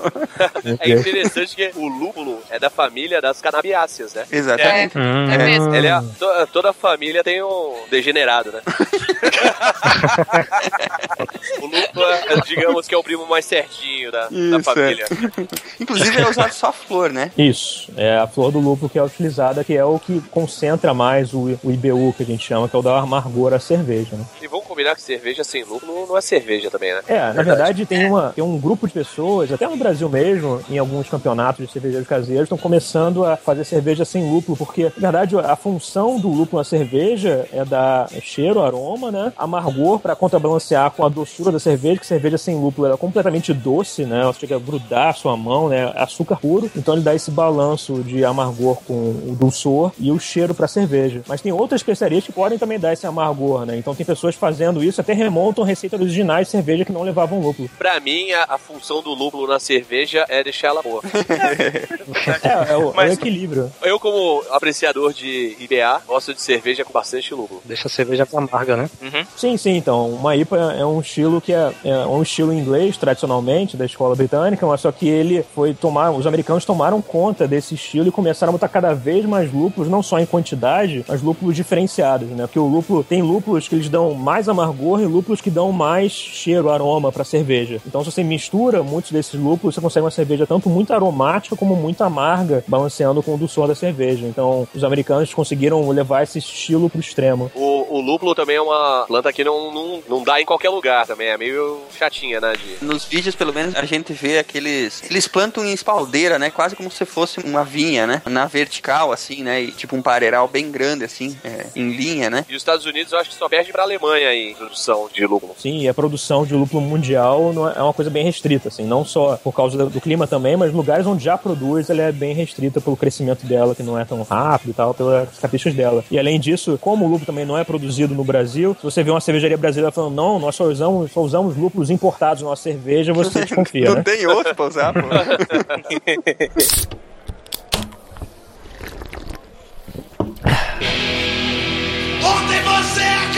É interessante que o lúpulo é da família das canabiáceas, né? Exatamente. É mesmo. Ele é, to- toda a família tem um degenerado, né? o lúpulo, é, digamos que é o primo mais certinho da, da Isso, família. Inclusive é usado só flor, né? Isso, é a flor do lúpulo que é utilizada, que é o que concentra mais o, o IBU, que a gente chama, que é o da amargor à cerveja, né? E vamos combinar que cerveja sem lúpulo não é cerveja também, né? É, na verdade tem, uma, tem um grupo de pessoas, até no Brasil mesmo, em alguns campeonatos de cervejeiros caseiros, estão começando a fazer cerveja sem lúpulo, porque, na verdade, a função do lúpulo na cerveja é dar cheiro, aroma, né? Amargor para contrabalancear com a doçura da cerveja, que cerveja sem lúpulo ela é completamente doce, né? Ela chega a grudar a sua mão, né? Açúcar puro. Então ele dá esse balanço de amargor com o dulçor e o cheiro para cerveja. Mas tem outras especiarias que podem também dar esse amargor, né? Então tem pessoas fazendo isso, até remontam receitas originais de cerveja que não levavam lúpulo. Pra mim, a, a função do lúpulo na cerveja é deixar ela boa. É, é o, é o Mas- equilíbrio. Eu, como apreciador de IBA, gosto de cerveja com bastante lúpulo. Deixa a cerveja amarga, né? Sim, sim, então. Uma IPA é um estilo que é, é um estilo inglês, tradicionalmente, da escola britânica, mas só que ele foi tomar. Os americanos tomaram conta desse estilo e começaram a botar cada vez mais lúpulos, não só em quantidade, mas lúpulos diferenciados, né? Porque o lúpulo tem lúpulos que eles dão mais amargor e lúpulos que dão mais cheiro, aroma pra cerveja. Então, se você mistura muitos desses lúpulos, você consegue uma cerveja tanto muito aromática como muito amarga, balanceando com o dulçor da cerveja. Então, os americanos conseguiram levar esse estilo pro extremo. O, o lúpulo também é uma planta que não, não, não dá em qualquer lugar também. É meio chatinha, né? De... Nos vídeos, pelo menos, a gente vê aqueles. Eles plantam em espaldeira, né? Quase como se fosse uma vinha, né? Na vertical, assim, né? E tipo um pareiral bem grande, assim, é, em linha, né? E os Estados Unidos eu acho que só perde pra Alemanha em produção de lúpulo. Sim, e a produção de lúpulo mundial não é é uma coisa bem restrita, assim, não só por causa do do clima também, mas lugares onde já produz, ela é bem restrita pelo crescimento dela, que não é tão rápido e tal, pelas características dela. E além disso, como o lúpulo também não é produzido no Brasil, se você vê uma cervejaria brasileira falando, não, nós só usamos, só usamos lúpulos importados na nossa cerveja, você desconfia, Não né? tem outro pra usar, pô. Ontem você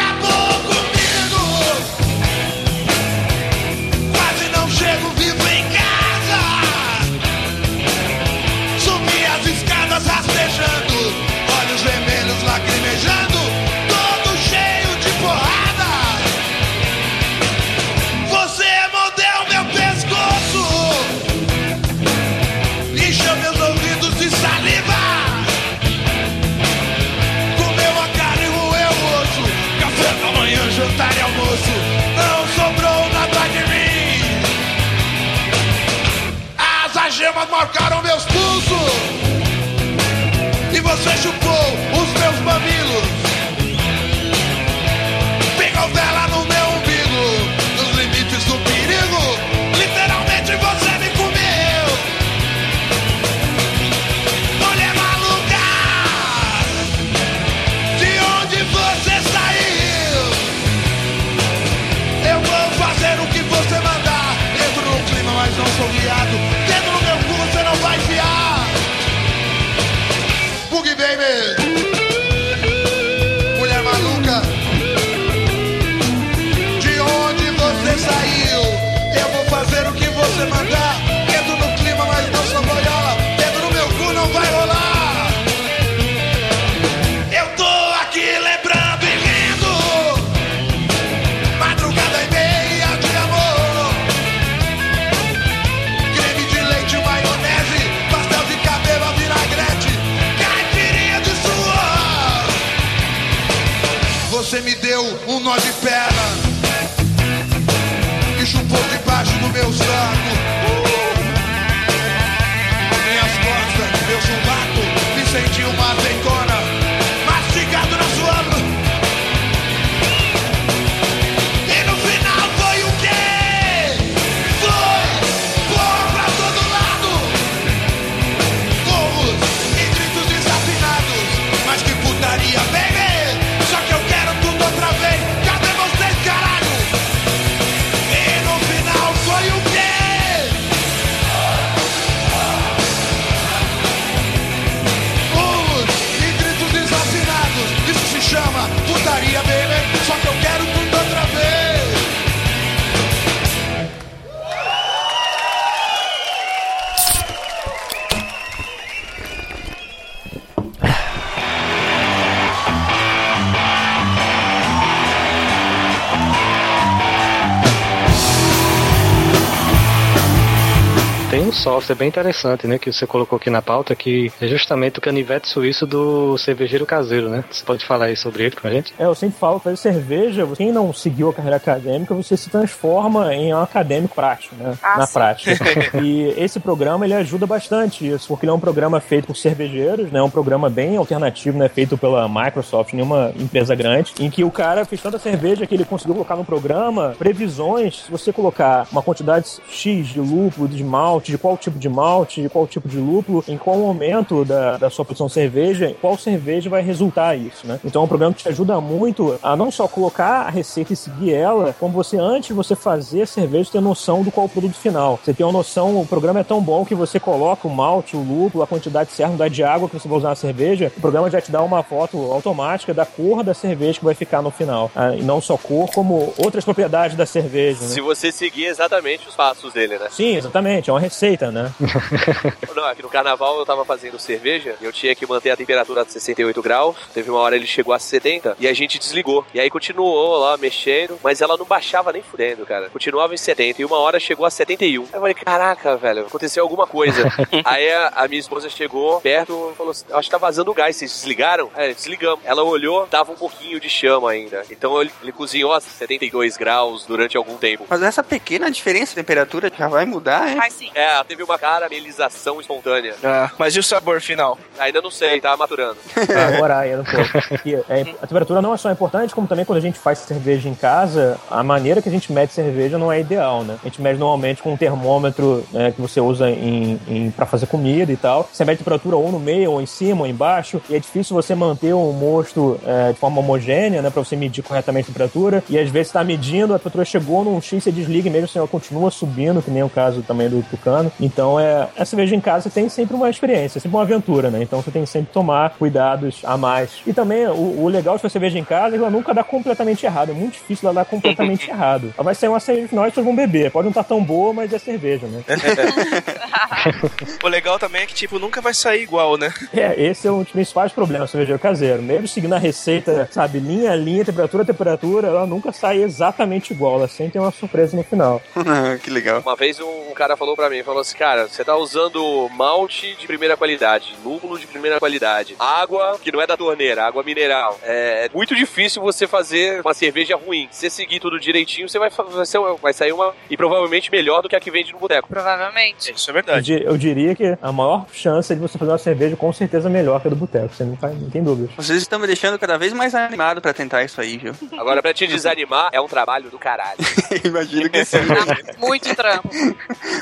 Software bem interessante, né, que você colocou aqui na pauta, que é justamente o canivete suíço do cervejeiro caseiro, né? Você pode falar aí sobre ele com a gente? É, eu sempre falo, fazer cerveja, quem não seguiu a carreira acadêmica, você se transforma em um acadêmico prático, né? Ah, na sim. prática. e esse programa, ele ajuda bastante isso, porque ele é um programa feito por cervejeiros, né? É um programa bem alternativo, né? Feito pela Microsoft, nenhuma empresa grande, em que o cara fez tanta cerveja que ele conseguiu colocar no programa previsões, se você colocar uma quantidade X de lúpulo, de malte, de qual tipo de malte, de qual tipo de lúpulo, em qual momento da, da sua produção de cerveja, qual cerveja vai resultar isso, né? Então é um programa que te ajuda muito a não só colocar a receita e seguir ela, como você, antes de você fazer a cerveja, ter noção do qual é o produto final. Você tem uma noção, o programa é tão bom que você coloca o malte, o lúpulo, a quantidade certa, a quantidade de água que você vai usar na cerveja, o programa já te dá uma foto automática da cor da cerveja que vai ficar no final. Ah, E não só cor, como outras propriedades da cerveja, né? Se você seguir exatamente os passos dele, né? Sim, exatamente, é uma receita, né? Não, aqui no carnaval eu tava fazendo cerveja e eu tinha que manter a temperatura a 68 graus. Teve uma hora ele chegou a 70 e a gente desligou. E aí continuou lá mexendo, mas ela não baixava nem fudendo, cara. Continuava em 70 e uma hora chegou a 71. Aí eu falei, caraca, velho, aconteceu alguma coisa. aí a, a minha esposa chegou perto e falou assim: acho que tá vazando gás, vocês desligaram? É, desligamos. Ela olhou, tava um pouquinho de chama ainda. Então ele, ele cozinhou a 72 graus durante algum tempo. Mas essa pequena diferença de temperatura já vai mudar, hein? Mas sim. É, teve uma caramelização espontânea. Ah, mas e o sabor final? Ainda não sei, tá maturando. Agora ainda pouco. E, é, a temperatura não é só importante, como também quando a gente faz cerveja em casa, a maneira que a gente mede cerveja não é ideal, né? A gente mede normalmente com um termômetro né, que você usa em, em, para fazer comida e tal. Você mede a temperatura ou no meio, ou em cima, ou embaixo, e é difícil você manter um mosto é, de forma homogênea, né? Pra você medir corretamente a temperatura. E às vezes você tá medindo, a temperatura chegou num X, você desliga e mesmo assim ela continua subindo, que nem o caso também do Tucano. Então é. A cerveja em casa tem sempre uma experiência, sempre uma aventura, né? Então você tem que sempre tomar cuidados a mais. E também o, o legal de fazer cerveja em casa é que ela nunca dá completamente errado. É muito difícil ela dar completamente errado. Ela vai sair uma cerveja final e vocês vão beber. Pode não estar tão boa, mas é cerveja, né? O legal também é que, tipo, nunca vai sair igual, né? É, esse é um dos principais problemas do cervejeiro caseiro. Mesmo seguindo a receita, sabe, linha a linha, temperatura a temperatura, ela nunca sai exatamente igual. Ela sempre tem uma surpresa no final. que legal. Uma vez um cara falou pra mim, falou assim, cara, você tá usando malte de primeira qualidade, lúpulo de primeira qualidade, água que não é da torneira, água mineral. É muito difícil você fazer uma cerveja ruim. Se você seguir tudo direitinho, você vai, vai, ser uma- vai sair uma e provavelmente melhor do que a que vende no boteco. Provavelmente. Isso é verdade. eu diria que a maior chance é de você fazer uma cerveja com certeza melhor que a do boteco. Você não, faz, não tem dúvidas. Vocês estão me deixando cada vez mais animado pra tentar isso aí, viu? Agora, pra te desanimar, é um trabalho do caralho. Imagino que sim. Dá muito trampo.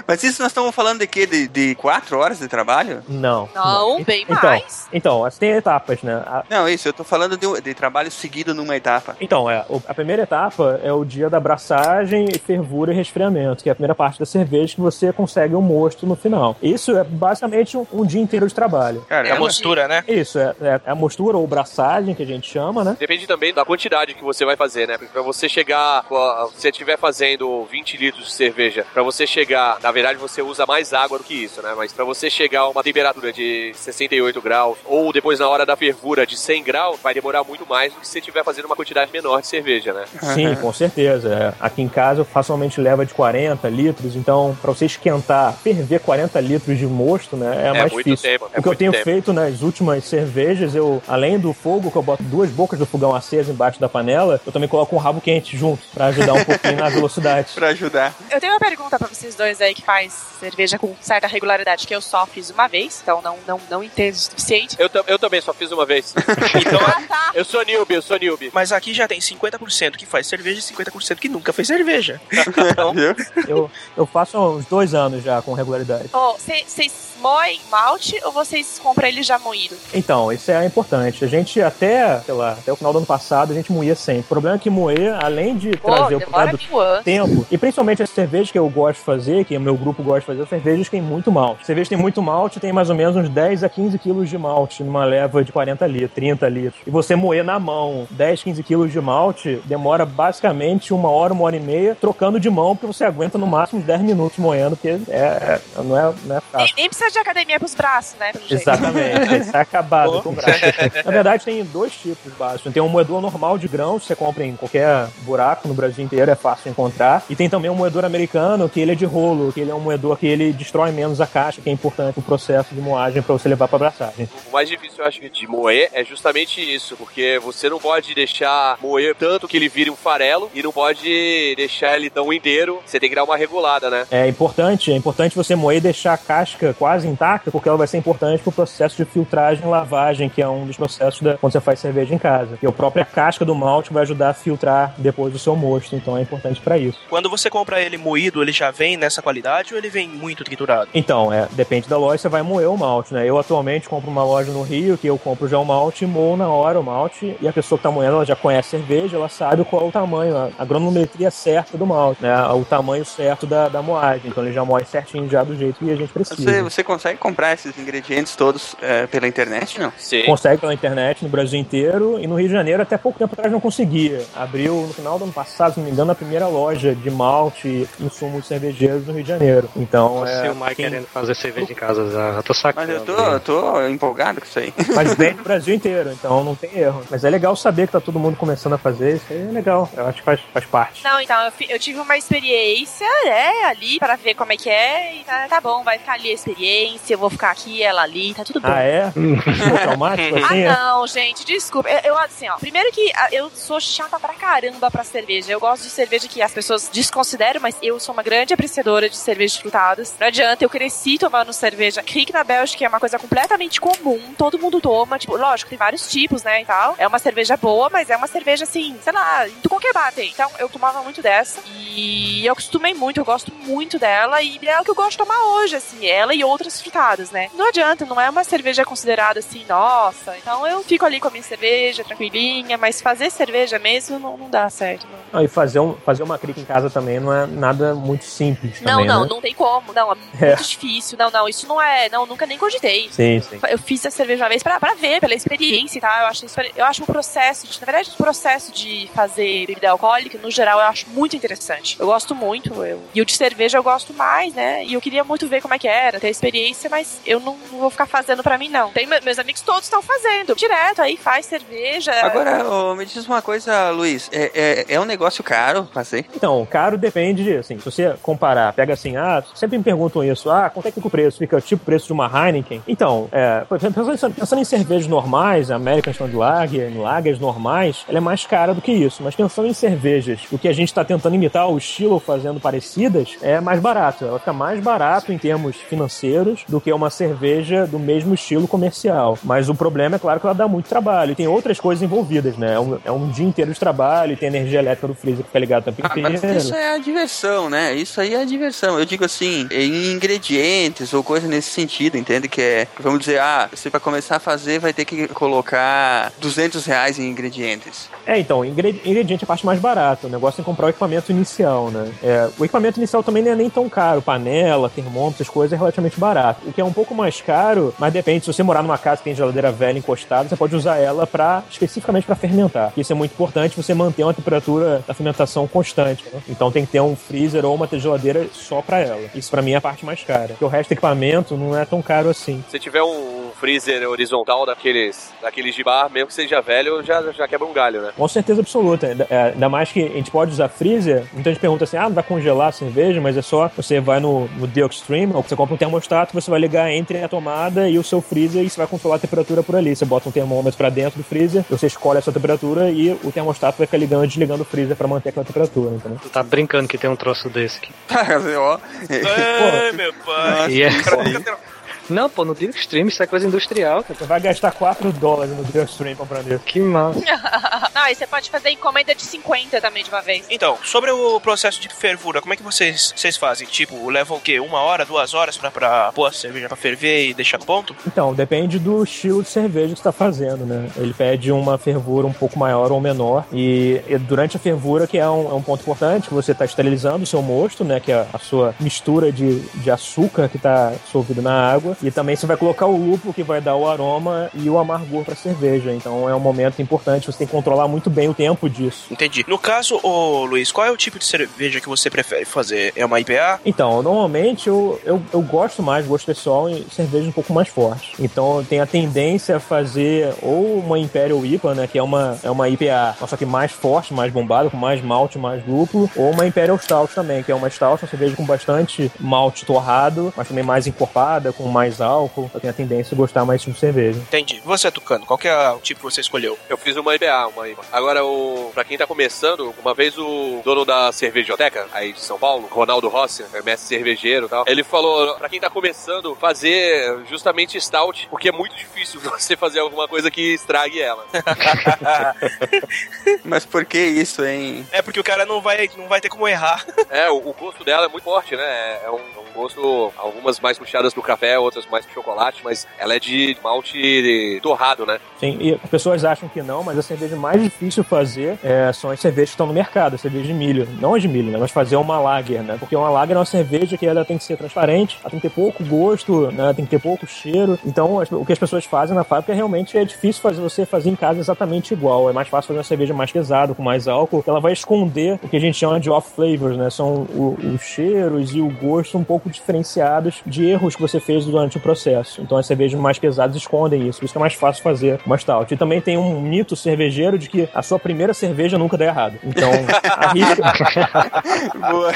Mas isso nós estamos falando de quê? De, de quatro horas de trabalho? Não. Não, bem Então, mais. então, assim, tem etapas, né? A- Não, isso, eu tô falando de, de trabalho seguido numa etapa. Então, é, o- a primeira etapa é o dia da abraçagem, fervura e resfriamento, que é a primeira parte da cerveja que você consegue um mosto no final. Isso é basicamente um, um dia inteiro de trabalho. É a Caramba. mostura, né? Isso, é, é a mostura ou braçagem, que a gente chama, né? Depende também da quantidade que você vai fazer, né? Porque pra você chegar, a- se você estiver fazendo 20 litros de cerveja, pra você chegar, na verdade você usa mais água do que isso, né? Mas pra você chegar a uma temperatura de 68 graus ou depois na hora da fervura de 100 graus, vai demorar muito mais do que se você estiver fazendo uma quantidade menor de cerveja, né? Sim, com certeza. É. Aqui em casa eu facilmente leva de 40 litros, então pra você esquentar, ferver 40 litros de mosto, né, é, mais muito difícil. tempo, é o que eu tenho tempo. feito nas últimas cervejas, eu, além do fogo, que eu boto duas bocas do fogão acesa embaixo da panela, eu também coloco um rabo quente junto, pra ajudar um pouquinho na velocidade. Pra ajudar. Eu tenho uma pergunta pra vocês dois aí que faz cerveja com certa regularidade, que eu só fiz uma vez, então não, não, não entendo o suficiente. Eu, eu também só fiz uma vez. Então, Ah, tá. eu sou newbie, eu sou newbie. Mas aqui já tem 50% que faz cerveja e 50% que nunca fez cerveja. Então? Eu, eu faço uns dois anos já com regularidade. Ô, Vocês moem malte ou vocês compram ele já moído? Então, isso é importante. A gente até, sei lá, até o final do ano passado, a gente moía sempre. O problema é que moer, além de Pô, trazer o produto tempo. E principalmente as cervejas que eu gosto de fazer, que o meu grupo gosta de fazer, cervejas que tem muito malte. Cerveja tem muito malte, tem mais ou menos uns 10 a 15 quilos de malte numa leva de 40 litros, 30 litros. E você moer na mão 10, 15 quilos de malte, demora basicamente uma hora, uma hora e meia, trocando de mão, porque você aguenta no máximo uns 10 minutos moendo, porque é, é- não, é, não é fácil. Nem, nem precisa de academia pros braços, né? Exatamente, isso é acabado com o braço. Na verdade, tem dois tipos básicos. Tem um moedor normal de grãos, você compra em qualquer buraco no Brasil inteiro, é fácil encontrar. E tem também um moedor americano, que ele é de rolo, que ele é um moedor que ele destrói menos a caixa, que é importante pro processo de moagem para você levar pra abraçagem. O mais difícil, eu acho, de moer é justamente isso, porque você não pode deixar moer tanto que ele vire um farelo e não pode deixar ele tão inteiro. Você tem que dar uma regulada, né? É importante, é importante você moer e deixar a casca quase intacta, porque ela vai ser importante pro processo de filtragem e lavagem, que é um dos processos da, quando você faz cerveja em casa. E a própria casca do malte vai ajudar a filtrar depois do seu mosto, então é importante para isso. Quando você compra ele moído, ele já vem nessa qualidade ou ele vem muito triturado? Então, é, depende da loja, você vai moer o malte, né? Eu atualmente compro uma loja no Rio, que eu compro já o malte, moo na hora o malte, e a pessoa que tá moendo, ela já conhece cerveja, ela sabe qual é o tamanho, a, a granulometria certa do malte, né? O tamanho certo da, da moagem, então ele já moe certinho já do jeito que a gente precisa. Você, você consegue comprar esses ingredientes todos é, pela internet, não? Sim. Consegue pela internet no Brasil inteiro e no Rio de Janeiro até pouco tempo atrás não conseguia. Abriu no final do ano passado, se não me engano, a primeira loja de malte e insumos cervejeiros no Rio de Janeiro. Então, Você é, o Mike quem- querendo fazer cerveja em casa já. Eu tô sacando. Mas eu tô, eu tô empolgado com isso aí. Mas vem do Brasil inteiro, então não tem erro. Mas é legal saber que tá todo mundo começando a fazer, isso aí é legal. Eu acho que faz, faz parte. Não, então, eu, fi- eu tive uma experiência, né, ali, para ver como é que é, e tá, tá bom, vai ficar ali a experiência, eu vou ficar aqui, ela ali, tá tudo bom. Ah, é? Traumático assim? é? Ah, não, gente, desculpa. Eu, eu, assim, ó. Primeiro que ah, eu sou chata pra caramba pra cerveja. Eu gosto de cerveja que as pessoas desconsideram, mas eu sou uma grande apreciadora de cervejas frutadas. Não adianta, eu cresci tomando cerveja. Rick na Bélgica é uma coisa completamente comum. Todo mundo toma. Tipo, lógico, tem vários tipos, né, e tal. É uma cerveja boa, mas é uma cerveja, assim, sei lá, em qualquer bar tem. Então, eu tomava muito dessa. E eu acostumei muito, eu gosto muito dela. E é o que eu gosto de tomar hoje, assim. Ela e outras frutadas, né? Não adianta, não é uma cerveja considerada assim, nossa. Então eu fico ali com a minha cerveja, tranquilinha, mas fazer cerveja mesmo não, não dá certo. Não. Não, e fazer, um, fazer uma crica em casa também não é nada muito simples Não, também, não, né? não tem como. Não, é muito É. difícil. Não, não, isso não é. Não, nunca nem cogitei. Sim, sim. Eu fiz a cerveja uma vez pra, pra ver, pela experiência e tal. Eu acho, eu acho o processo, de, na verdade, o processo de fazer bebida alcoólica, no geral, eu acho muito interessante. Eu gosto muito. Eu, e o de cerveja eu gosto mais, né? E eu queria muito ver como é que era, ter experiência, mas eu não, vou ficar fazendo pra mim, não. Tem, me- meus amigos todos estão fazendo. Direto aí, faz cerveja. Agora, ô, me diz uma coisa, Luiz. É, é, é um negócio caro fazer? Então, caro depende de, assim, se você comparar, pega assim, ah, sempre me perguntam isso, ah, quanto é que fica o preço? Fica tipo o preço de uma Heineken? Então, é, por exemplo, pensando, pensando em cervejas normais, American Strong Lager, em lagers normais, ela é mais cara do que isso. Mas pensando em cervejas, o que a gente está tentando imitar, o estilo fazendo parecidas, é mais barato. Ela fica mais barato em termos financeiros do que uma cerveja do mesmo estilo comercial. Mas o problema é claro que ela dá muito trabalho e tem outras coisas envolvidas, né? É um, é um dia inteiro de trabalho e tem energia elétrica do freezer que fica ligado o tempo Ah, mas isso é a diversão, né? Isso aí é a diversão. Eu digo assim, em ingredientes ou coisa nesse sentido, entende? Que é, vamos dizer, ah, você para começar a fazer vai ter que colocar 200 reais em ingredientes. É, então, ingre- ingrediente é a parte mais barata. O negócio é comprar o equipamento inicial, né? É, o equipamento inicial também não é nem tão caro. Panela, termômetro, essas coisas é relativamente barato. O que é um pouco mais caro, mas depende. Se você morar numa casa que tem geladeira velha encostada, você pode usar ela para especificamente para fermentar. Isso é muito importante, você manter uma temperatura da fermentação constante. né? Então tem que ter um freezer ou uma geladeira só para ela. Isso para mim é a parte mais cara. Porque o resto do equipamento não é tão caro assim. Se tiver um freezer horizontal daqueles, daqueles de bar, mesmo que seja velho, já, já quebra um galho, né? Com certeza absoluta. Ainda- é, Ainda mais que a gente pode usar freezer. Muita gente pergunta assim: ah, não vai congelar a cerveja, mas é só você vai no, no The Extreme, ou você compra um termostato, você vai ligar entre a tomada e o seu freezer e você vai controlar a temperatura por ali. Você bota um termômetro pra dentro do freezer, você escolhe a sua temperatura e o termostato vai ficar ligando e desligando o freezer pra manter aquela temperatura, entendeu? Tu tá brincando que tem um troço desse aqui. Ó, Ai, meu pai. E é- Não, pô, no Extreme isso é coisa industrial, cara. Você vai gastar 4 dólares no Extreme comprando isso. Que massa. Não, e você pode fazer encomenda de 50 também de uma vez. Então, sobre o processo de fervura, como é que vocês, vocês fazem? Tipo, levam o quê? Uma hora, duas horas pra, pra pôr a cerveja pra ferver e deixar no ponto? Então, depende do estilo de cerveja que você está fazendo, né? Ele pede uma fervura um pouco maior ou menor. E, e durante a fervura, que é um, é um ponto importante, que você está esterilizando o seu mosto, né? Que é a sua mistura de, de açúcar que está dissolvido na água. E também você vai colocar o lúpulo que vai dar o aroma e o amargor pra cerveja. Então é um momento importante, você tem que controlar muito bem o tempo disso. Entendi. No caso, ô Luiz, qual é o tipo de cerveja que você prefere fazer? É uma IPA? Então, normalmente eu, eu, eu gosto mais, gosto pessoal, em cerveja um pouco mais forte. Então eu tenho a tendência a fazer ou uma Imperial IPA, né? Que é uma, é uma IPA, só que mais forte, mais bombada, com mais malte, mais lúpulo, ou uma Imperial Stout também, que é uma Stout, uma cerveja com bastante malte torrado, mas também mais encorpada, com mais álcool. Eu tenho a tendência a gostar mais tipo de cerveja. Entendi. Você, Tucano, qual que é o tipo que você escolheu? Eu fiz uma IBA, uma IPA. Agora, o, pra quem tá começando, uma vez o dono da cervejoteca, aí de São Paulo, Ronaldo Rossi, é mestre cervejeiro e tal, ele falou, pra quem tá começando, fazer justamente stout, porque é muito difícil você fazer alguma coisa que estrague ela. Mas por que isso, hein? É porque o cara não vai, não vai ter como errar. É, o, o gosto dela é muito forte, né? É um, é um gosto, algumas mais puxadas pro café, outras mais pro chocolate, mas ela é de malte torrado, né? Sim, e as pessoas acham que não, mas a cerveja mais difícil fazer é, são as cervejas que estão no mercado, a cerveja de milho. Não as de milho, né? Mas fazer uma lager, né? Porque uma lager é uma cerveja que ela tem que ser transparente, ela tem que ter pouco gosto, né? Ela tem que ter pouco cheiro. Então, o que as pessoas fazem na fábrica realmente é difícil fazer você fazer em casa exatamente igual. É mais fácil fazer uma cerveja mais pesada, com mais álcool, ela vai esconder o que a gente chama de off flavors, né? São os cheiros e o gosto um pouco diferenciados de erros que você fez durante o processo. Então, as cervejas mais pesadas escondem isso. Por isso que é mais fácil fazer uma stout. E também tem um mito cervejeiro de que a sua primeira cerveja nunca dá errado. Então, arrisque, Boa.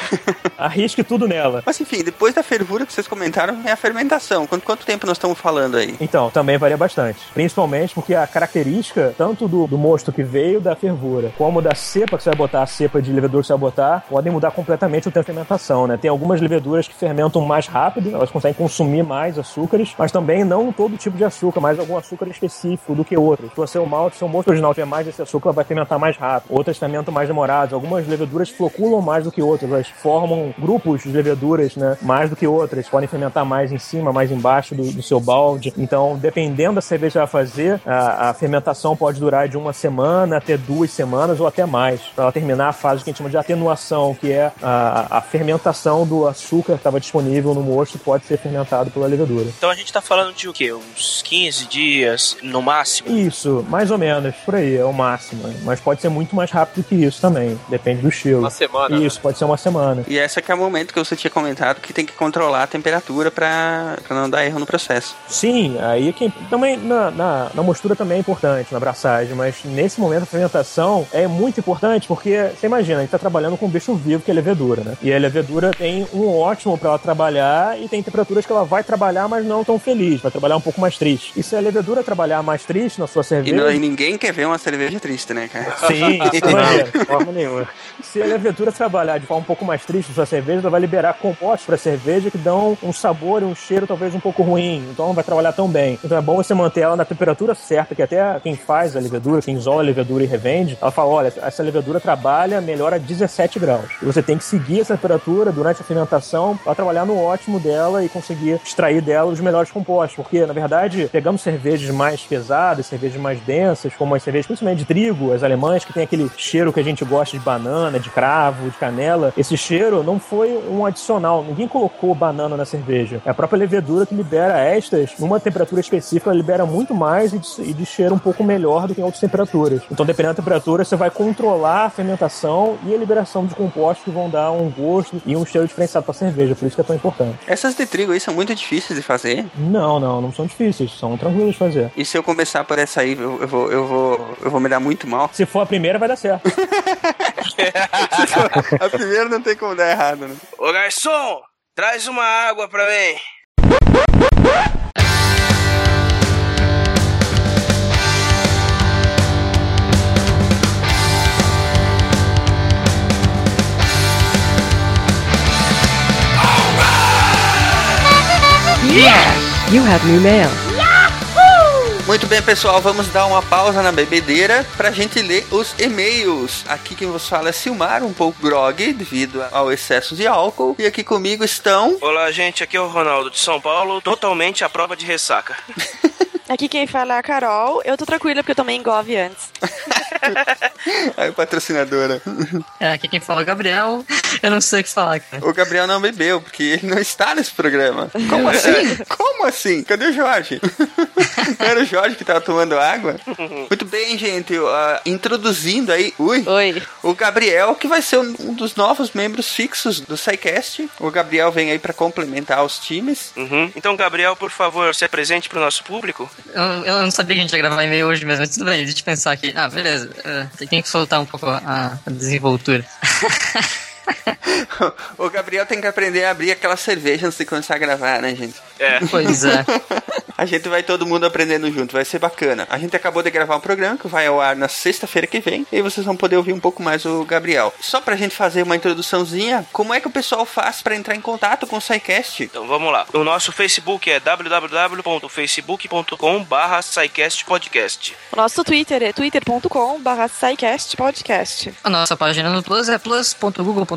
arrisque tudo nela. Mas enfim, depois da fervura que vocês comentaram, é a fermentação. Quanto, quanto tempo nós estamos falando aí? Então, também varia bastante. Principalmente porque a característica, tanto do, do mosto que veio da fervura, como da cepa que você vai botar, a cepa de levedura que você vai botar, podem mudar completamente o tempo de fermentação, né? Tem algumas leveduras que fermentam mais rápido, elas conseguem consumir mais açúcares, mas também não todo tipo de açúcar, mas algum açúcar específico do que outros. Se você o malte, se o mosto original tiver mais desse açúcar, vai fermentar mais rápido. Outras fermentam mais demoradas. Algumas leveduras floculam mais do que outras, elas formam grupos de leveduras, né? Mais do que outras. Podem fermentar mais em cima, mais embaixo do, do seu balde. Então, dependendo da cerveja que vai fazer, a, a fermentação pode durar de uma semana até duas semanas ou até mais, para ela terminar a fase que a gente chama de atenuação, que é a, a fermentação do açúcar que estava disponível no mosto pode ser fermentado pela levedura. Então a gente tá falando de o quê? Uns 15 dias no máximo? Isso, mais ou menos, por aí, é o máximo. Mas pode ser muito mais rápido que isso também, depende do estilo. Uma semana. Isso, pode ser uma semana. E esse aqui é o momento que você tinha comentado que tem que controlar a temperatura pra, pra não dar erro no processo. Sim, aí quem, também na, na, na mostura também é importante, na abraçagem, mas nesse momento a fermentação é muito importante porque você imagina, a gente tá trabalhando com um bicho vivo que é levedura, né? E a levedura tem um ótimo para ela trabalhar e tem temperaturas que ela vai trabalhar, mas não tão feliz, vai trabalhar um pouco mais triste. E se a levedura trabalhar mais triste na sua E, cerveja, não- e ninguém quer ver uma cerveja triste, né, cara? sim, de forma nenhuma. Se a levedura trabalhar de forma um pouco mais triste na sua cerveja, ela vai liberar compostos para a cerveja que dão um sabor e um cheiro talvez um pouco ruim. Então não vai trabalhar tão bem. Então é bom você manter ela na temperatura certa, que até quem faz a levedura, quem isola a levedura e revende, ela fala: olha, essa levedura trabalha melhor a 17 graus. E você tem que seguir essa temperatura durante a fermentação para trabalhar no ótimo dela e conseguir extrair dela os melhores compostos. Porque, na verdade, pegamos cervejas mais pesadas, cervejas mais densas, como as cervejas principalmente de trigo, as alemãs, que tem aquele cheiro que a gente gosta de banana, de cravo, de canela. Esse cheiro não foi um adicional. Ninguém colocou banana na cerveja. É a própria levedura que libera estas numa temperatura específica, ela libera muito mais e de, e de cheiro um pouco melhor do que em outras temperaturas. Então, dependendo da temperatura, você vai controlar a fermentação e a liberação de compostos que vão dar um gosto e um cheiro diferenciado para a cerveja. Por isso que é tão importante. Essas de trigo aí são muito difíceis de fazer. Não, não, não são difíceis, são tranquilos de fazer. E se eu começar por essa aí, eu, eu vou, eu, vou, eu vou me dar muito mal. Se for a primeira, vai dar certo. A primeira não tem como dar errado, né? Ô garçom, traz uma água pra mim. You have new mail. Muito bem, pessoal, vamos dar uma pausa na bebedeira pra gente ler os e-mails. Aqui quem vos fala é Silmar, um pouco grog devido ao excesso de álcool. E aqui comigo estão. Olá, gente, aqui é o Ronaldo de São Paulo, totalmente à prova de ressaca. Aqui quem fala é a Carol. Eu tô tranquila porque eu tomei engove antes. Aí, patrocinadora. É, aqui quem fala é o Gabriel. Eu não sei o que falar, cara. O Gabriel não bebeu, porque ele não está nesse programa. Como assim? Como assim? Cadê o Jorge? Não era o Jorge que tava tomando água? Muito bem, gente. ah, introduzindo aí. Ui. Oi. O Gabriel, que vai ser um um dos novos membros fixos do SciCast. O Gabriel vem aí pra complementar os times. Uhum. Então, Gabriel, por favor, se apresente pro nosso público. Eu, eu não sabia que a gente ia gravar e-mail hoje mesmo, mas tudo bem, deixa eu pensar aqui. Ah, beleza. É, tem que soltar um pouco a, a desenvoltura. o Gabriel tem que aprender a abrir aquela cerveja antes de começar a gravar, né, gente? É. Pois é. A gente vai todo mundo aprendendo junto, vai ser bacana. A gente acabou de gravar um programa que vai ao ar na sexta-feira que vem e vocês vão poder ouvir um pouco mais o Gabriel. Só pra gente fazer uma introduçãozinha, como é que o pessoal faz pra entrar em contato com o SciCast? Então vamos lá. O nosso Facebook é www.facebook.com barra Podcast. O nosso Twitter é twitter.com barra podcast. A nossa página no Plus é plus.google.com.br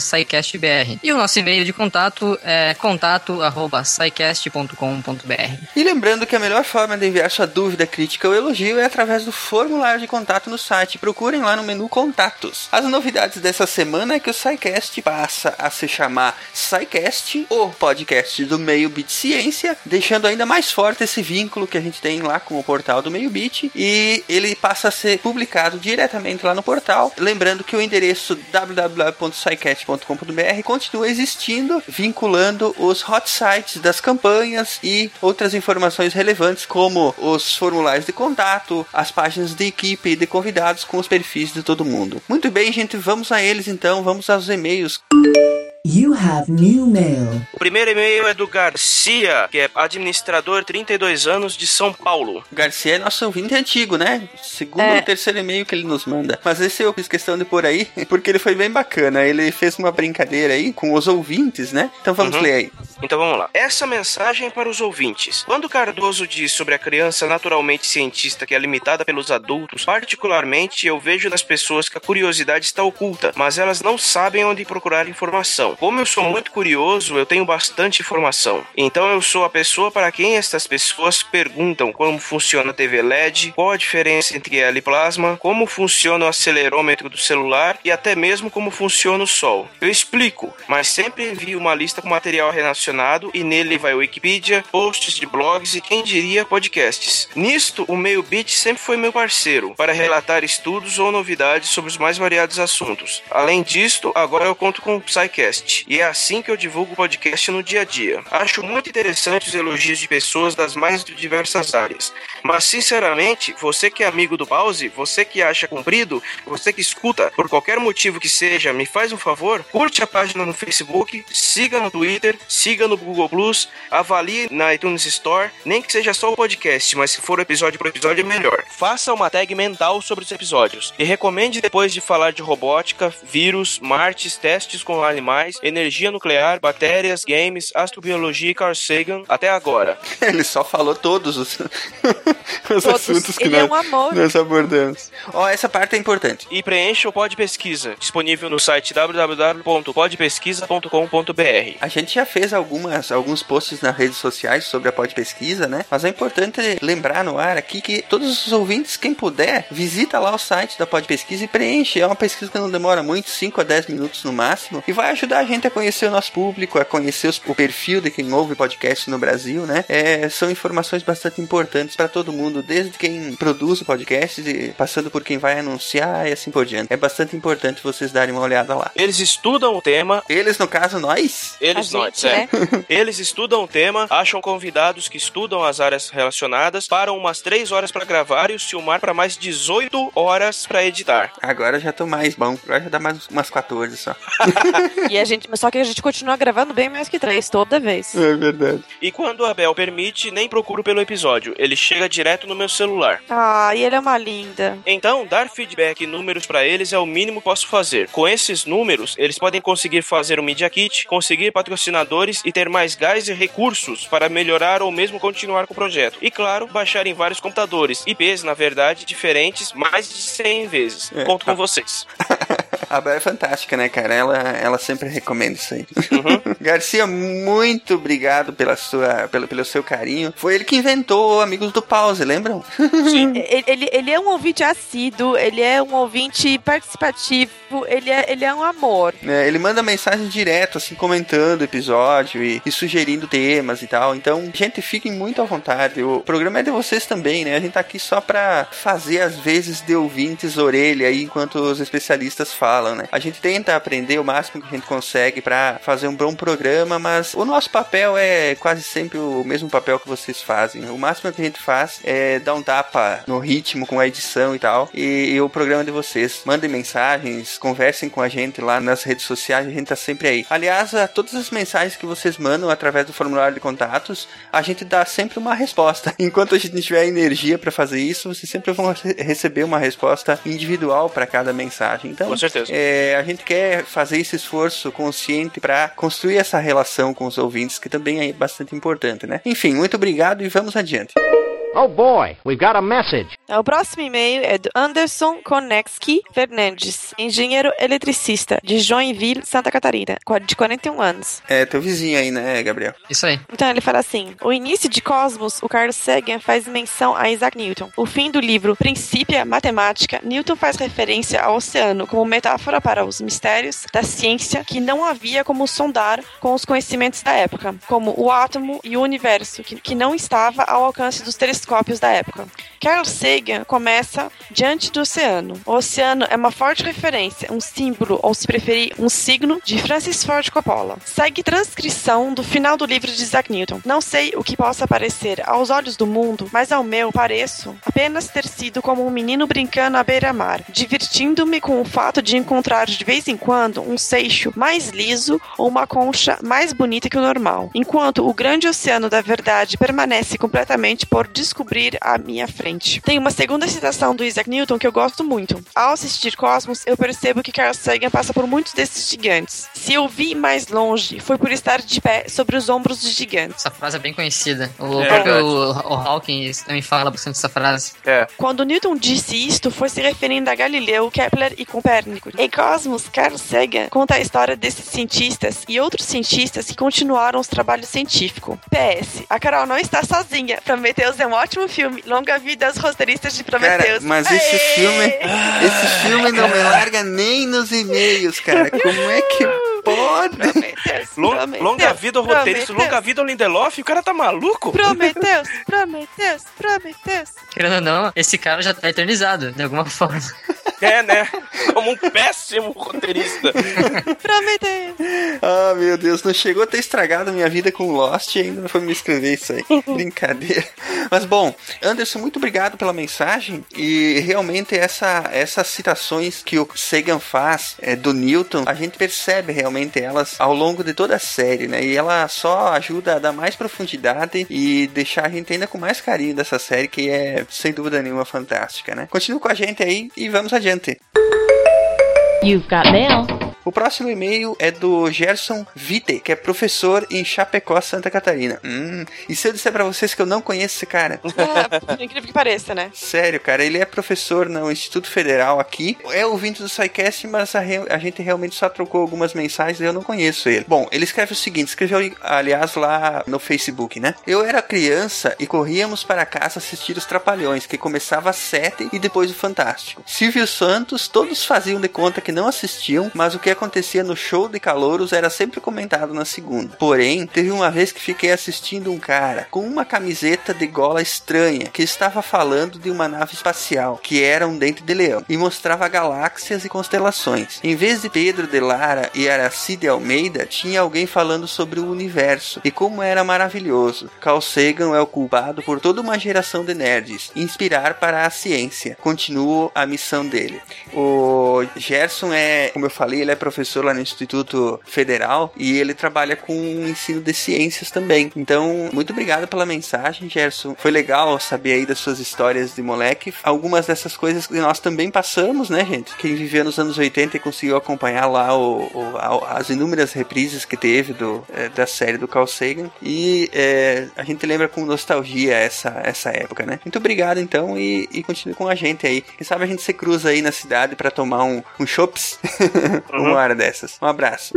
SciCastBR. E o nosso e-mail de contato é contato.scicast.com.br. E lembrando que a melhor forma de enviar sua dúvida, crítica ou elogio é através do formulário de contato no site. Procurem lá no menu Contatos. As novidades dessa semana é que o SciCast passa a se chamar SciCast, o podcast do Meio Bit Ciência, deixando ainda mais forte esse vínculo que a gente tem lá com o portal do Meio Bit. E ele passa a ser publicado diretamente lá no portal. Lembrando que o endereço www.scicast.com.br continua existindo, vinculando os hot sites das campanhas e outras informações relevantes, como os formulários de contato, as páginas de equipe e de convidados com os perfis de todo mundo. Muito bem, gente, vamos a eles então, vamos aos e-mails. You have new mail. O primeiro e-mail é do Garcia, que é administrador 32 anos de São Paulo. Garcia é nosso ouvinte antigo, né? Segundo É. ou terceiro e-mail que ele nos manda. Mas esse eu fiz questão de pôr aí, porque ele foi bem bacana. Ele fez uma brincadeira aí com os ouvintes, né? Então vamos Uhum. ler aí. Então vamos lá. Essa mensagem é para os ouvintes. Quando Cardoso diz sobre a criança naturalmente cientista que é limitada pelos adultos, particularmente eu vejo nas pessoas que a curiosidade está oculta, mas elas não sabem onde procurar informação. Como eu sou muito curioso, eu tenho bastante informação. Então eu sou a pessoa para quem estas pessoas perguntam como funciona a TV LED, qual a diferença entre ela e plasma, como funciona o acelerômetro do celular e até mesmo como funciona o Sol. Eu explico, mas sempre envio uma lista com material relacionado e nele vai Wikipedia, posts de blogs e quem diria podcasts. Nisto, o Meio Bit sempre foi meu parceiro para relatar estudos ou novidades sobre os mais variados assuntos. Além disto, agora eu conto com o Psycast e é assim que eu divulgo o podcast no dia a dia. Acho muito interessante os elogios de pessoas das mais diversas áreas, mas sinceramente, você que é amigo do Pause, você que acha comprido, você que escuta, por qualquer motivo que seja, me faz um favor, curte a página no Facebook, siga no Twitter, siga no Google Plus, avalie na iTunes Store, nem que seja só o podcast, mas se for episódio por episódio é melhor. Faça uma tag mental sobre os episódios e recomende depois de falar de robótica, vírus, martes, testes com animais, energia nuclear, bactérias, games, astrobiologia e Carl Sagan até agora. Ele só falou todos os, os Todos. assuntos que Ele é nós, um amor. nós abordamos. Ó, essa parte é importante. E preencha o Pod Pesquisa, disponível no site www.podpesquisa.com.br. A gente já fez algumas, alguns posts nas redes sociais sobre a Pod Pesquisa, né? Mas é importante lembrar no ar aqui que todos os ouvintes, quem puder, visita lá o site da Pod Pesquisa e preenche. É uma pesquisa que não demora muito, 5 a 10 minutos no máximo, e vai ajudar a gente a conhecer o nosso público, a conhecer os- o perfil de quem ouve podcast no Brasil, né? É, são informações bastante importantes para todo mundo, desde quem produz o podcast, e passando por quem vai anunciar e assim por diante. É bastante importante vocês darem uma olhada lá. Eles estudam o tema. Eles, no caso, nós. Eles gente, é. né? Eles estudam o tema, acham convidados que estudam as áreas relacionadas, param umas 3 horas para gravar e o Silmar para mais 18 horas para editar. Agora já tô mais bom. Agora já dá mais umas 14 só. E a gente, só que a gente continua gravando bem mais que três, toda vez. É verdade. E quando o Abel permite, nem procuro pelo episódio, ele chega direto no meu celular. Ah, e ele é uma linda. Então, dar feedback e números para eles é o mínimo que posso fazer. Com esses números, eles podem conseguir fazer um Media Kit, conseguir patrocinadores e ter mais gás e recursos para melhorar ou mesmo continuar com o projeto. E claro, baixar em vários computadores, IPs, na verdade, diferentes, mais de 100 vezes. É. Conto com vocês. A Bel é fantástica, né, cara? Ela, ela sempre recomenda isso aí. Garcia, muito obrigado pela sua, pelo, pelo seu carinho. Foi ele que inventou Amigos do Pause, lembram? Ele, ele, ele é um ouvinte assíduo, ele é um ouvinte participativo, ele é, ele é um amor. É, ele manda mensagem direto, assim, comentando o episódio e, e sugerindo temas e tal. Então, gente, fiquem muito à vontade. O programa é de vocês também, né? A gente tá aqui só pra fazer, às vezes, de ouvintes orelha aí enquanto os especialistas falam, né? A gente tenta aprender o máximo que a gente consegue pra fazer um bom programa, mas o nosso papel é quase sempre o mesmo papel que vocês fazem. O máximo que a gente faz é dar um tapa no ritmo com a edição e tal. E, e o programa de vocês. Mandem mensagens, conversem com a gente lá nas redes sociais, a gente tá sempre aí. Aliás, todas as mensagens que vocês mandam através do formulário de contatos, a gente dá sempre uma resposta. Enquanto a gente tiver energia pra fazer isso, vocês sempre vão re- receber uma resposta individual pra cada mensagem. Então, Com certeza. É, a gente quer fazer esse esforço consciente pra construir essa relação com os ouvintes, que também é bastante importante, né? Enfim, muito obrigado e vamos adiante. Oh boy, we've got a message. Então, o próximo e-mail é do Anderson Konecki Fernandes, engenheiro eletricista de Joinville, Santa Catarina, de 41 anos. É teu vizinho aí, né, Gabriel? Isso aí. Então ele fala assim: o início de Cosmos, o Carl Sagan faz menção a Isaac Newton. O fim do livro Princípia Matemática, Newton faz referência ao oceano como metáfora para os mistérios da ciência que não havia como sondar com os conhecimentos da época, como o átomo e o universo, que, que não estava ao alcance dos telescópios da época. Carl Sagan começa diante do oceano. O oceano é uma forte referência, um símbolo, ou se preferir, um signo de Francis Ford Coppola. Segue transcrição do final do livro de Isaac Newton. Não sei o que possa parecer aos olhos do mundo, mas ao meu pareço apenas ter sido como um menino brincando à beira-mar, divertindo-me com o fato de encontrar de vez em quando um seixo mais liso ou uma concha mais bonita que o normal, enquanto o grande oceano da verdade permanece completamente por descobrir à minha frente. Tem uma segunda citação do Isaac Newton que eu gosto muito. Ao assistir Cosmos, eu percebo que Carl Sagan passa por muitos desses gigantes. Se eu vi mais longe, foi por estar de pé sobre os ombros de gigantes. Essa frase é bem conhecida. O É próprio verdade. o, o Hawking também fala bastante essa frase. É. Quando Newton disse isto, foi se referindo a Galileu, Kepler e Copérnico. Em Cosmos, Carl Sagan conta a história desses cientistas e outros cientistas que continuaram os trabalhos científicos. PS, a Carol não está sozinha. Prometheus é um ótimo filme. Longa vida aos roteiristas de Cara, Prometheus. mas esse Aê! filme, esse filme não me larga nem nos e-mails, cara. Como é que pode? Prometheus, Lon- Prometheus, longa vida ao roteirista, Prometheus, longa vida ao Lindelof, o cara tá maluco? Prometheus, Prometheus, Prometheus. Querendo ou não, esse cara já tá eternizado, de alguma forma. É, né? Como um péssimo roteirista. Prometheus. Ah, meu Deus, não chegou a ter estragado a minha vida com Lost e ainda não foi me escrever isso aí. Brincadeira. Mas bom, Anderson, muito obrigado pela mensagem. E realmente essa, essas citações que o Sagan faz é, do Newton, a gente percebe realmente elas ao longo de toda a série, né? E ela só ajuda a dar mais profundidade e deixar a gente ainda com mais carinho dessa série, que é sem dúvida nenhuma fantástica, né? Continua com a gente aí e vamos adiante. You've got mail. O próximo e-mail é do Gerson Vite, que é professor em Chapecó, Santa Catarina. Hum, e se eu disser pra vocês que eu não conheço esse cara? Por incrível que pareça, né? Sério, cara, ele é professor no Instituto Federal aqui. É ouvinte do SciCast, mas a, re- a gente realmente só trocou algumas mensagens e eu não conheço ele. Bom, ele escreve o seguinte: escreveu, aliás, lá no Facebook, né? Eu era criança e corríamos para casa assistir os Trapalhões, que começava às sete e depois o Fantástico. Silvio Santos, todos faziam de conta que não assistiam, mas o que acontecia no show de calouros era sempre comentado na segunda. Porém, teve uma vez que fiquei assistindo um cara com uma camiseta de gola estranha que estava falando de uma nave espacial que era um dente de leão e mostrava galáxias e constelações. Em vez de Pedro de Lara e Aracide Almeida, tinha alguém falando sobre o universo e como era maravilhoso. Carl Sagan é o culpado por toda uma geração de nerds, inspirar para a ciência. Continuo a missão dele. O Gerson é, como eu falei, ele é professor lá no Instituto Federal e ele trabalha com ensino de ciências também. Então, muito obrigado pela mensagem, Gerson. Foi legal saber aí das suas histórias de moleque. Algumas dessas coisas que nós também passamos, né, gente? Quem viveu nos anos 80 e conseguiu acompanhar lá o, o- a- as inúmeras reprises que teve do, é, da série do Carl Sagan. E é, a gente lembra com nostalgia essa, essa época, né? Muito obrigado, então, e, e continue com a gente aí. Quem sabe a gente se cruza aí na cidade pra tomar um, um chops uma hora dessas. Um abraço.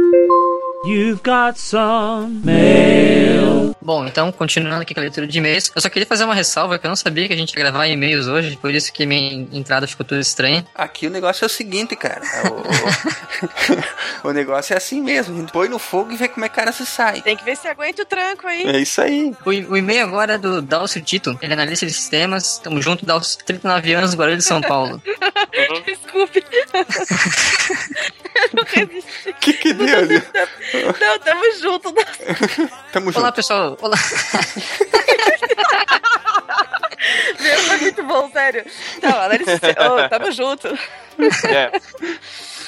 You've got some mail. Bom, então, continuando aqui com a leitura de e-mails, eu só queria fazer uma ressalva que eu não sabia que a gente ia gravar e-mails hoje, por isso que minha entrada ficou tudo estranha. Aqui o negócio é o seguinte, cara. O, o- o negócio é assim mesmo. A gente põe no fogo e vê como é que o cara se sai. Tem que ver se aguenta o tranco aí. É isso aí. O, o e-mail agora é do Dalcio Tito, ele é analista de sistemas, tamo junto, Dalcio, 39 anos, Guarulhos, São Paulo. Desculpe. Eu não resisti. Que que deu ali? Não, tamo junto. Tamo Olá, pessoal. Olá. Meu, foi muito bom, sério. Então, dá licença. Ô, tamo junto. É.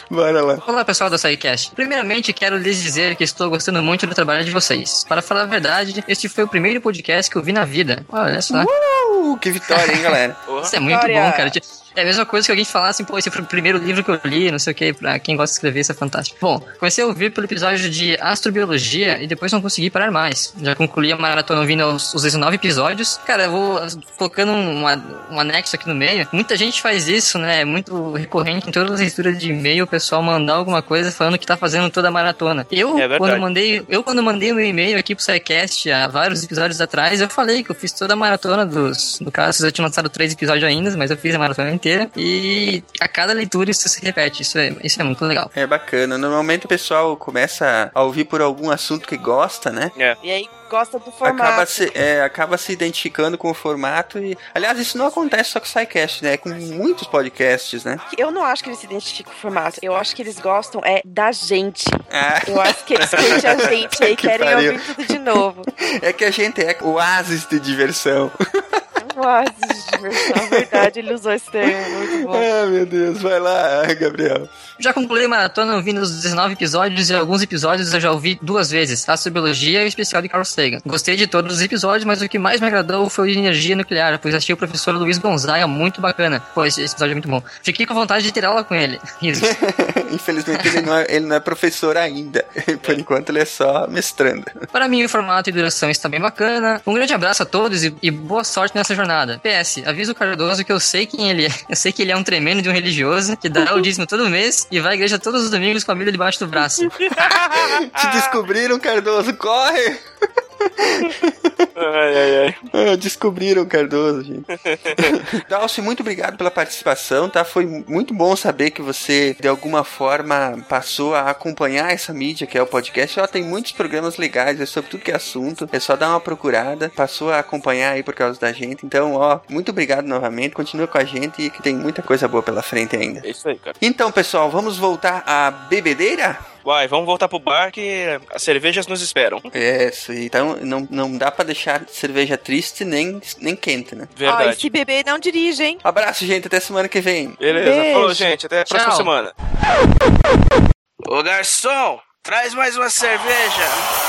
Bora lá. Olá pessoal da SciCast. Primeiramente quero lhes dizer que estou gostando muito do trabalho de vocês. Para falar a verdade, este foi o primeiro podcast que eu vi na vida. Olha só. Uh, que vitória, hein, galera? Isso é muito bom, cara. É a mesma coisa que alguém falasse assim, pô, esse foi o primeiro livro que eu li, não sei o que, pra quem gosta de escrever, isso é fantástico. Bom, comecei a ouvir pelo episódio de astrobiologia e depois não consegui parar mais. Já concluí a maratona ouvindo os, os 19 episódios. Cara, eu vou colocando um, um anexo aqui no meio. Muita gente faz isso, né? É muito recorrente em todas as leituras de e-mail, o pessoal mandar alguma coisa falando que tá fazendo toda a maratona. Eu, É quando mandei, eu quando mandei o meu e-mail aqui pro SciCast há vários episódios atrás, eu falei que eu fiz toda a maratona dos. No caso, eu tinha lançado três episódios ainda, mas eu fiz a maratona inteira. E a cada leitura isso se repete. Isso é, isso é muito legal. É bacana. Normalmente o pessoal começa a ouvir por algum assunto que gosta, né? É. E aí gosta do formato. Acaba se, é, acaba se identificando com o formato e... Aliás, isso não acontece só com o SciCast, né? É com muitos podcasts, né? Eu não acho que eles se identificam com o formato. Eu acho que eles gostam é da gente. Ah, Eu acho que eles curtem a gente e Que querem pariu. ouvir tudo de novo. é que a gente é oásis de diversão. Nossa, de diversão, verdade, ele usou esse termo, muito bom. Ah, meu Deus. Vai lá, Gabriel. Já concluí a maratona ouvindo os 19 episódios e alguns episódios eu já ouvi duas vezes, Astrobiologia e o especial de Carl Sagan. Gostei de todos os episódios, mas o que mais me agradou foi o de energia nuclear, pois achei o professor Luiz Gonzaga muito bacana. Pô, esse episódio é muito bom. Fiquei com vontade de ter aula com ele. Infelizmente ele não, é, ele não é professor ainda. Por enquanto ele é só mestrando. Para mim, o formato e duração está bem bacana. Um grande abraço a todos e, e boa sorte nessa jornada. PS, avisa o Cardoso que eu sei quem ele é. Eu sei que ele é um tremendo de um religioso que dá o dízimo todo mês e vai à igreja todos os domingos com a Bíblia debaixo do braço. Te descobriram, Cardoso, corre! Ai, ai, ai. Ah, descobriram Cardoso, gente. Dalcy, muito obrigado pela participação, tá? Foi muito bom saber que você, de alguma forma, passou a acompanhar essa mídia que é o podcast. Ela tem muitos programas legais, é sobre tudo que é assunto. É só dar uma procurada. Passou a acompanhar aí por causa da gente. Então, ó, muito obrigado novamente. Continua com a gente e que tem muita coisa boa pela frente ainda. É isso aí, cara. Então, pessoal, vamos voltar à bebedeira? Vai, vamos voltar pro bar que as cervejas nos esperam. É, isso aí. Então, não, não dá pra deixar cerveja triste nem, nem quente, né? Ó, Verdade. esse bebê não dirige, hein? Abraço, gente. Até semana que vem. Beleza, Beijo. falou, gente. Até a próxima Tchau. semana. Ô, garçom, traz mais uma cerveja.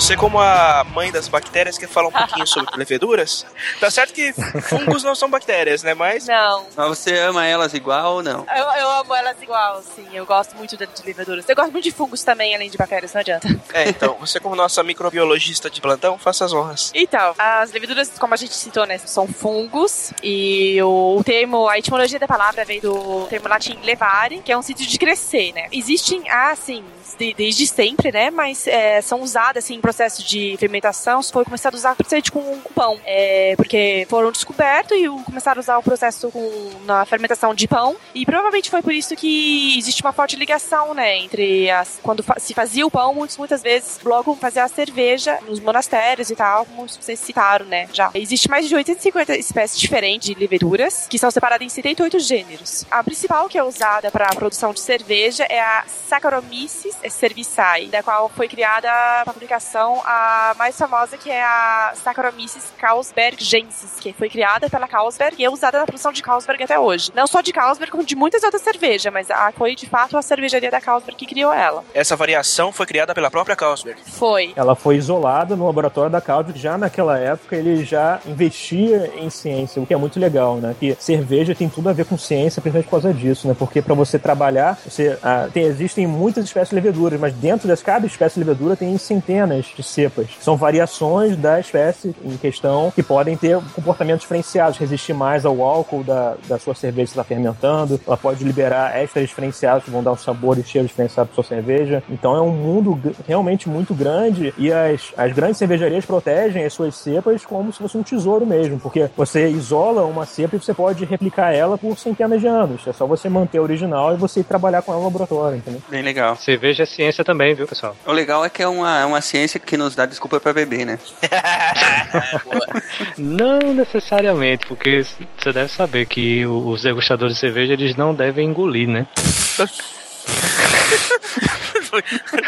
Você, como a mãe das bactérias, quer falar um pouquinho sobre leveduras? Tá certo que fungos não são bactérias, né? Mas Não. Mas você ama elas igual ou não? Eu, eu amo elas igual, sim. Eu gosto muito de, de leveduras. Eu gosto muito de fungos também, além de bactérias, não adianta. É, então, você como nossa microbiologista de plantão, faça as honras. Então, as leveduras, como a gente citou, né, são fungos. E o, termo, a etimologia da palavra vem do termo latim levare, que é um sítio de crescer, né? Existem, ah, sim, de- desde sempre, né? Mas é, são usadas, assim, em processo de fermentação. Foi começado a usar principalmente com pão. É, porque foram descobertos e o- começaram a usar o processo com, na fermentação de pão. E provavelmente foi por isso que existe uma forte ligação, né? Entre as. Quando fa- se fazia o pão, muitas, muitas vezes logo fazia a cerveja nos monastérios e tal, como vocês citaram, né? Já. Existe mais de 850 espécies diferentes de leveduras, que são separadas em 78 gêneros. A principal que é usada para a produção de cerveja é a Saccharomyces cerevisiae, da qual foi criada a fabricação variação, a mais famosa que é a Saccharomyces Carlsbergensis, que foi criada pela Carlsberg e é usada na produção de Carlsberg até hoje. Não só de Carlsberg, como de muitas outras cervejas, mas a, foi de fato a cervejaria da Carlsberg que criou ela. Essa variação foi criada pela própria Carlsberg. Foi. Ela foi isolada no laboratório da Carlsberg. Já naquela época ele já investia em ciência, o que é muito legal, né? Que cerveja tem tudo a ver com ciência, principalmente por causa disso, né? Porque para você trabalhar, você ah, tem, existem muitas espécies de leveduras, mas dentro de cada espécie de levedura tem centenas de cepas. São variações da espécie em questão que podem ter comportamentos diferenciados, resistir mais ao álcool da, da sua cerveja que está fermentando. Ela pode liberar extras diferenciados que vão dar um sabor e cheiro diferenciado para sua cerveja. Então é um mundo realmente muito grande e as, as grandes cervejarias protegem as suas cepas como se fosse um tesouro mesmo, porque você isola uma cepa e você pode replicar ela por centenas de anos. É só você manter a original e você ir trabalhar com ela no laboratório, entendeu? Bem legal. Cerveja é ciência também, viu, pessoal? O legal é que é uma, é uma ciência que nos dá desculpa pra beber, né? Não necessariamente, porque você deve saber que os degustadores de cerveja eles não devem engolir, né?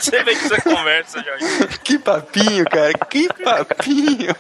Você vê que essa conversa, Jorge. Que papinho, cara, que papinho.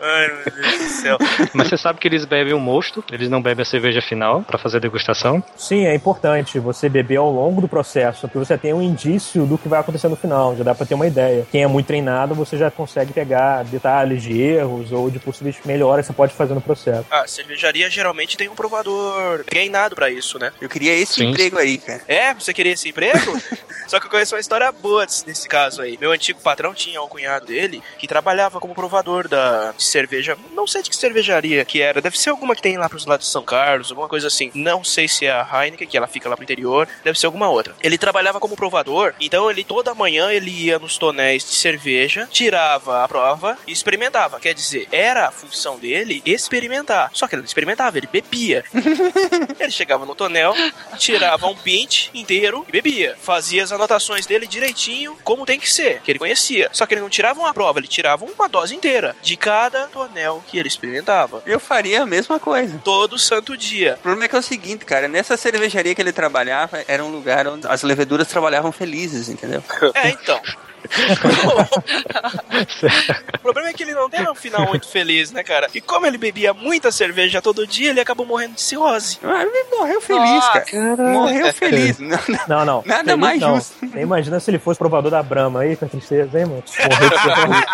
Ai, meu Deus do céu. Mas você sabe que eles bebem o mosto, eles não bebem a cerveja final pra fazer a degustação. Sim, é importante você beber ao longo do processo, porque você tem um indício do que vai acontecer no final, já dá pra ter uma ideia. Quem é muito treinado, você já consegue pegar detalhes de erros ou de possíveis melhoras que você pode fazer no processo. A cervejaria geralmente tem um provador treinado pra isso, né? Eu queria esse Sim. emprego aí, cara. É, você queria esse emprego? Só que eu conheço uma história boa nesse caso aí. Meu antigo patrão tinha um cunhado dele que trabalhava como provador da de cerveja. Não sei de que cervejaria que era. Deve ser alguma que tem lá pros lados de São Carlos, alguma coisa assim. Não sei se é a Heineken, que ela fica lá pro interior. Deve ser alguma outra. Ele trabalhava como provador, então ele toda manhã ele ia nos tonéis de cerveja, tirava a prova e experimentava. Quer dizer, era a função dele experimentar. Só que ele não experimentava, ele bebia. Ele chegava no tonel, tirava um pint inteiro e bebia. Fazia as anotações dele direitinho, como tem que ser, que ele conhecia. Só que ele não tirava uma prova, ele tirava uma dose inteira de cada tonel que ele experimentava. Eu faria a mesma coisa. Todo santo dia. O problema é que é o seguinte, cara, nessa cervejaria que ele trabalhava, era um lugar onde as leveduras trabalhavam felizes, entendeu? É, então. o problema é que ele não teve um final muito feliz, né, cara? E como ele bebia muita cerveja todo dia, ele acabou morrendo de cirrose. Ah, Ele morreu feliz, Nossa. cara. Morreu feliz. Não, não. Não, não. Nada Feliz mais não. justo. Nem imagina se ele fosse provador da Brahma aí, com tristeza, hein, mano? Morreu de cirrose.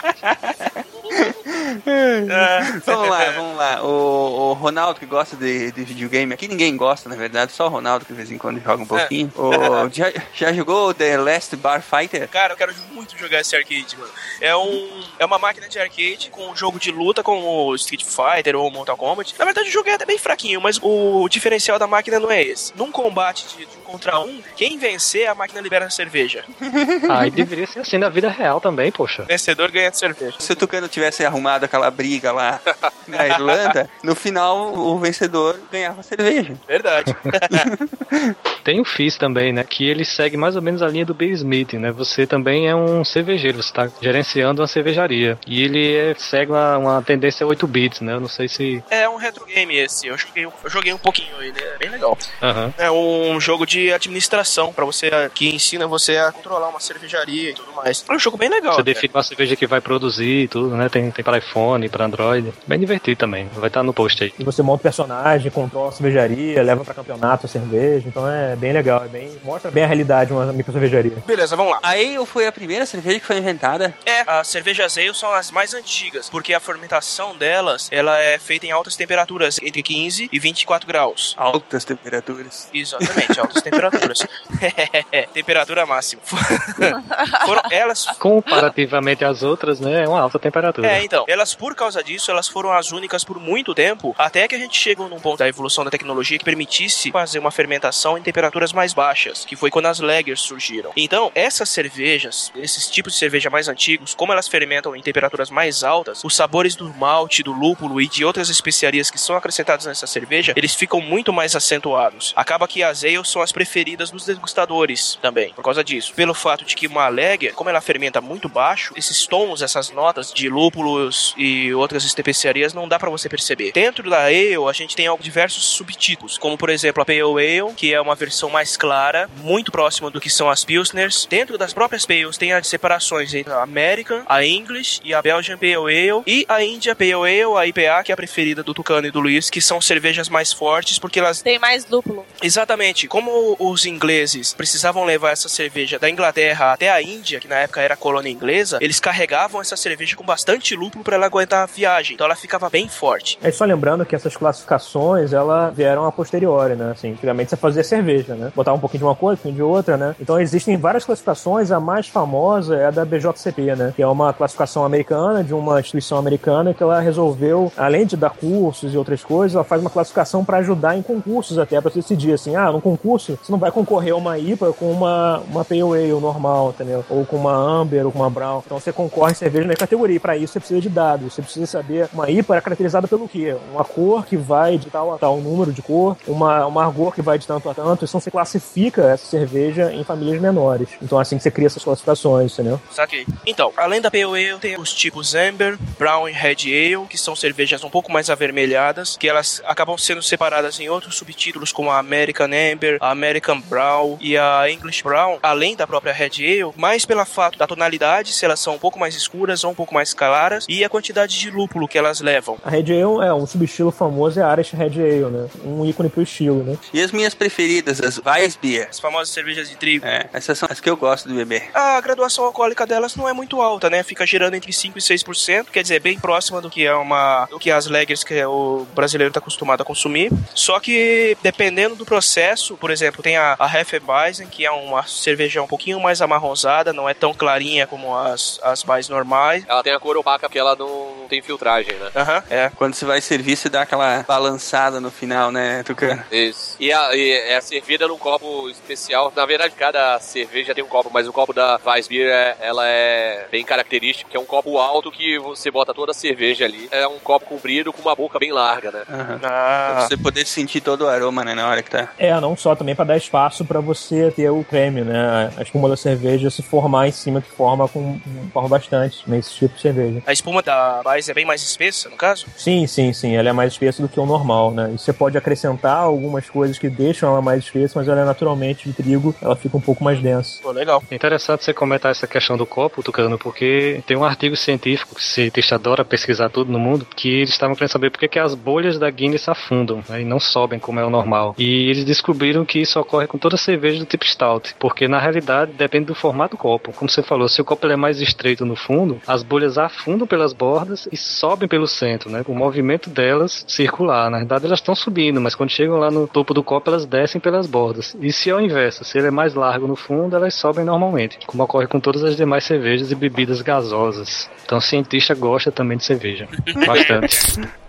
Vamos lá, vamos lá. O, o Ronaldo que gosta de, de videogame, aqui ninguém gosta, na verdade, só o Ronaldo que de vez em quando joga um pouquinho. O- já, já jogou The Last Bar Fighter? Cara, eu quero muito jogar esse arcade, mano. É, um, é uma máquina de arcade com um jogo de luta como o Street Fighter ou Mortal Kombat. Na verdade, o jogo é até bem fraquinho, mas o diferencial da máquina não é esse. Num combate de, de contra um, quem vencer, a máquina libera a cerveja. Ah, e deveria ser assim na vida real também, poxa. Vencedor ganha de cerveja. Se o Tucano tivesse arrumado aquela briga lá na Irlanda, no final o vencedor ganhava cerveja. Verdade. Tem o FIS também, né? Que ele segue mais ou menos a linha do Bill Smith, né? Você também é um cervejeiro, você tá gerenciando uma cervejaria. E ele é- segue uma, uma tendência 8 bits, né? Eu não sei se. É um retro game esse. Eu joguei, eu joguei um pouquinho ele, é bem legal. Aham. É um jogo de administração para você que ensina você a controlar uma cervejaria e tudo mais. É um jogo bem legal. Você define uma cerveja que vai produzir e tudo, né? Tem, tem para iPhone, para Android. Bem divertido também. Vai estar no post aí. E você monta o personagem, controla a cervejaria, leva pra campeonato a cerveja. Então é bem legal, é bem, mostra bem a realidade de uma micro cervejaria. Beleza, vamos lá. A Ale foi a primeira cerveja que foi inventada. É, as cervejas ale são as mais antigas, porque a fermentação delas, ela é feita em altas temperaturas, entre 15 e 24 graus. Altas temperaturas. Exatamente, altas temperaturas. Temperatura máxima. Foram elas Comparativamente às outras, né? É uma alta temperatura. É, então, elas por causa disso, elas foram as únicas por muito tempo, até que a gente chegou num ponto da evolução da tecnologia que permitisse fazer uma fermentação em temperaturas mais baixas, que foi quando as lagers surgiram. Então, essas cervejas, esses tipos de cerveja mais antigos, como elas fermentam em temperaturas mais altas, os sabores do malte, do lúpulo e de outras especiarias que são acrescentadas nessa cerveja, eles ficam muito mais acentuados. Acaba que as ales são as preferidas dos degustadores também, por causa disso. Pelo fato de que uma lager, como ela fermenta muito baixo, esses tons, essas notas de lúpulos e outras especiarias não dá pra você perceber. Dentro da Ale, a gente tem diversos subtipos, como por exemplo a Pale Ale, que é uma versão mais clara, muito próxima do que são as Pilsners. Dentro das próprias Pales tem as separações entre a American, a English e a Belgian Pale Ale e a India Pale Ale, a IPA, que é a preferida do Tucano e do Luiz, que são cervejas mais fortes porque elas Tem mais lúpulo. Exatamente. Como os ingleses precisavam levar essa cerveja da Inglaterra até a Índia, que na época era colônia inglesa, eles carregavam essa cerveja com bastante lúpulo para ela aguentar a viagem. Então ela ficava bem forte. É só lembrando que essas classificações, ela vieram a posteriori, né? Assim, antigamente você fazia cerveja, né? Botava um pouquinho de uma coisa, um pouquinho de outra, né? Então existem várias classificações, a mais famosa é a da BJCP, né? Que é uma classificação americana, de uma instituição americana, que ela resolveu, além de dar cursos e outras coisas, ela faz uma classificação para ajudar em concursos até, para decidir assim, ah, no concurso você não vai concorrer a uma IPA com uma, uma Pale Ale normal, entendeu? Ou com uma Amber ou com uma Brown. Então você concorre em cerveja na categoria. E para isso você precisa de dados. Você precisa saber uma IPA é caracterizada pelo quê? Uma cor que vai de tal a tal número de cor, uma, uma argor que vai de tanto a tanto. Então você classifica essa cerveja em famílias menores. Então assim que você cria essas classificações, entendeu? Saquei. Então, além da Pale Ale, tem os tipos Amber, Brown e Red Ale, que são cervejas um pouco mais avermelhadas, que elas acabam sendo separadas em outros subtítulos, como a American Amber, a American Brown e a English Brown, além da própria Red Ale, mais pelo fato da tonalidade, se elas são um pouco mais escuras ou um pouco mais claras, e a quantidade de lúpulo que elas levam. A Red Ale é um subestilo famoso, é a Irish Red Ale, né? Um ícone pro estilo, né? E as minhas preferidas, as Weissbier. As famosas cervejas de trigo. É, essas são as que eu gosto de beber. A graduação alcoólica delas não é muito alta, né? Fica girando entre 5 e 6%, quer dizer, bem próxima do que é uma do que as lagers que o brasileiro está acostumado a consumir. Só que dependendo do processo, por exemplo, tem a, a Hefeweizen, que é uma cerveja um pouquinho mais amarronzada, não é tão clarinha como as, as mais normais. Ela tem a cor opaca porque ela não, tem filtragem, né? Aham, é. Quando você vai servir, você dá aquela balançada no final, né, Tucano? Isso. E, a, e é servida num copo especial. Na verdade, cada cerveja tem um copo, mas o copo da Weissbier, é, ela é bem característica, que é um copo alto que você bota toda a cerveja ali. É um copo comprido com uma boca bem larga, né? Aham. Ah, Pra você poder sentir todo o aroma, né, na hora que tá. É, não só também para dar espaço para você ter o creme, né? A espuma da cerveja se formar em cima, que forma com forma bastante nesse tipo de cerveja. a espuma da Weiss é bem mais espessa, no caso? Sim, sim, sim. Ela é mais espessa do que o normal, né? E você pode acrescentar algumas coisas que deixam ela mais espessa, mas ela é naturalmente de trigo, ela fica um pouco mais densa. Pô, legal. É interessante você comentar essa questão do copo, Tucano, porque tem um artigo científico que o cientista adora pesquisar tudo no mundo, que eles estavam querendo saber por que que as bolhas da Guinness afundam né, e não sobem como é o normal. E eles descobriram que isso ocorre com toda cerveja do tipo stout, porque na realidade depende do formato do copo. Como você falou, se o copo é mais estreito no fundo, as bolhas afundam pelas bordas e sobem pelo centro, né? O movimento delas circular. Na verdade elas estão subindo, mas quando chegam lá no topo do copo elas descem pelas bordas. E se ao inverso, se ele é mais largo no fundo, elas sobem normalmente, como ocorre com todas as demais cervejas e bebidas gasosas. Então o cientista gosta também de cerveja. Bastante.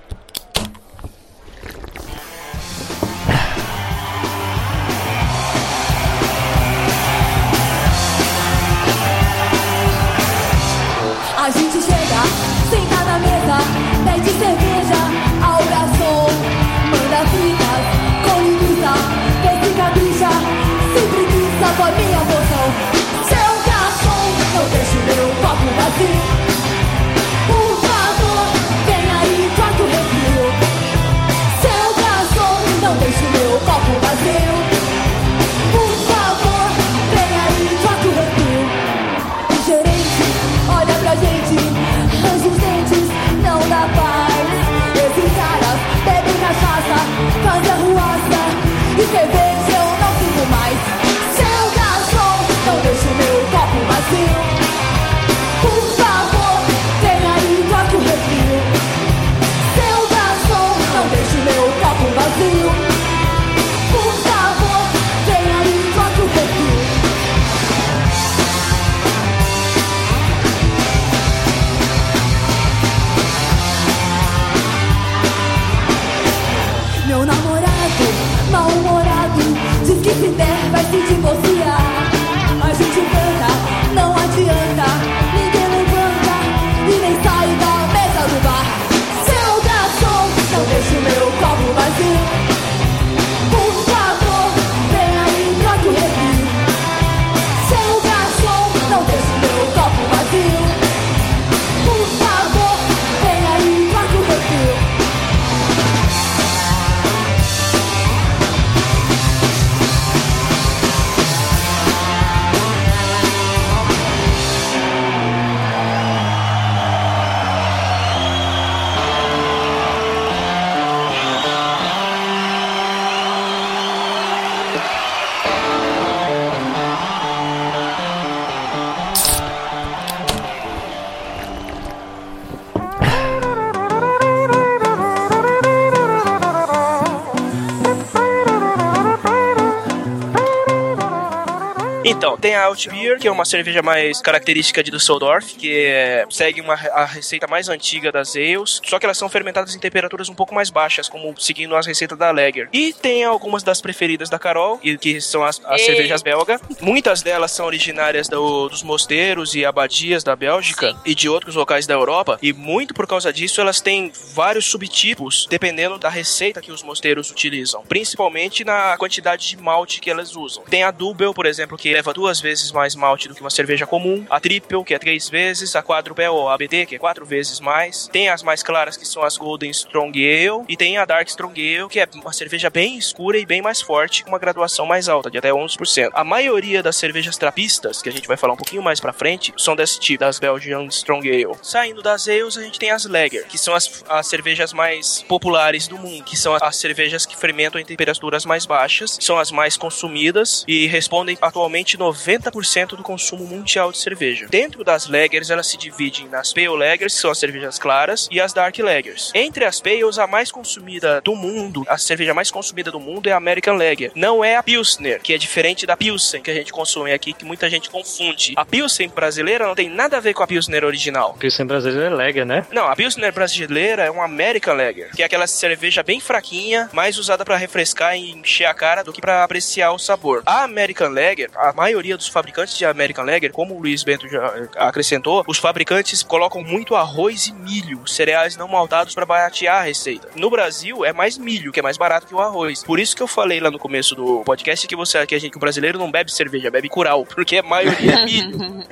Então, tem a Altbier, que é uma cerveja mais característica de Düsseldorf, que é- segue uma, a receita mais antiga das ales, só que elas são fermentadas em temperaturas um pouco mais baixas, como seguindo as receitas da Lager. E tem algumas das preferidas da Carol, e que são as, as cervejas belga. Muitas delas são originárias do- dos mosteiros e abadias da Bélgica e de outros locais da Europa, e muito por causa disso elas têm vários subtipos, dependendo da receita que os mosteiros utilizam, principalmente na quantidade de malte que elas usam. Tem a Double, por exemplo, que leva duas vezes mais malte do que uma cerveja comum, a Triple, que é três vezes, a Quadruple ou a ABD, que é quatro vezes mais. Tem as mais claras, que são as Golden Strong Ale, e tem a Dark Strong Ale, que é uma cerveja bem escura e bem mais forte, com uma graduação mais alta, de até 11%. A maioria das cervejas trapistas, que a gente vai falar um pouquinho mais pra frente, são desse tipo, das Belgian Strong Ale. Saindo das ales, a gente tem as Lager, que são as, as cervejas mais populares do mundo, que são as, as cervejas que fermentam em temperaturas mais baixas, são as mais consumidas e respondem atualmente 90% do consumo mundial de cerveja. Dentro das Lagers, elas se dividem nas Pale Lagers, que são as cervejas claras, e as Dark Lagers. Entre as Pales, a mais consumida do mundo, a cerveja mais consumida do mundo é a American Lager. Não é a Pilsner, que é diferente da Pilsen que a gente consome aqui, que muita gente confunde. A Pilsen brasileira não tem nada a ver com a Pilsner original. Pilsen brasileiro é Lager, né? Não, a Pilsner brasileira é uma American Lager, que é aquela cerveja bem fraquinha, mais usada pra refrescar e encher a cara do que pra apreciar o sabor. A American Lager, a maioria dos fabricantes de American Lager, como o Luiz Bento já acrescentou, os fabricantes colocam muito arroz e milho, cereais não maltados pra baratear a receita. No Brasil é mais milho, que é mais barato que o arroz. Por isso que eu falei lá no começo do podcast que você que a gente que o brasileiro não bebe cerveja, bebe curau, porque a maioria é milho.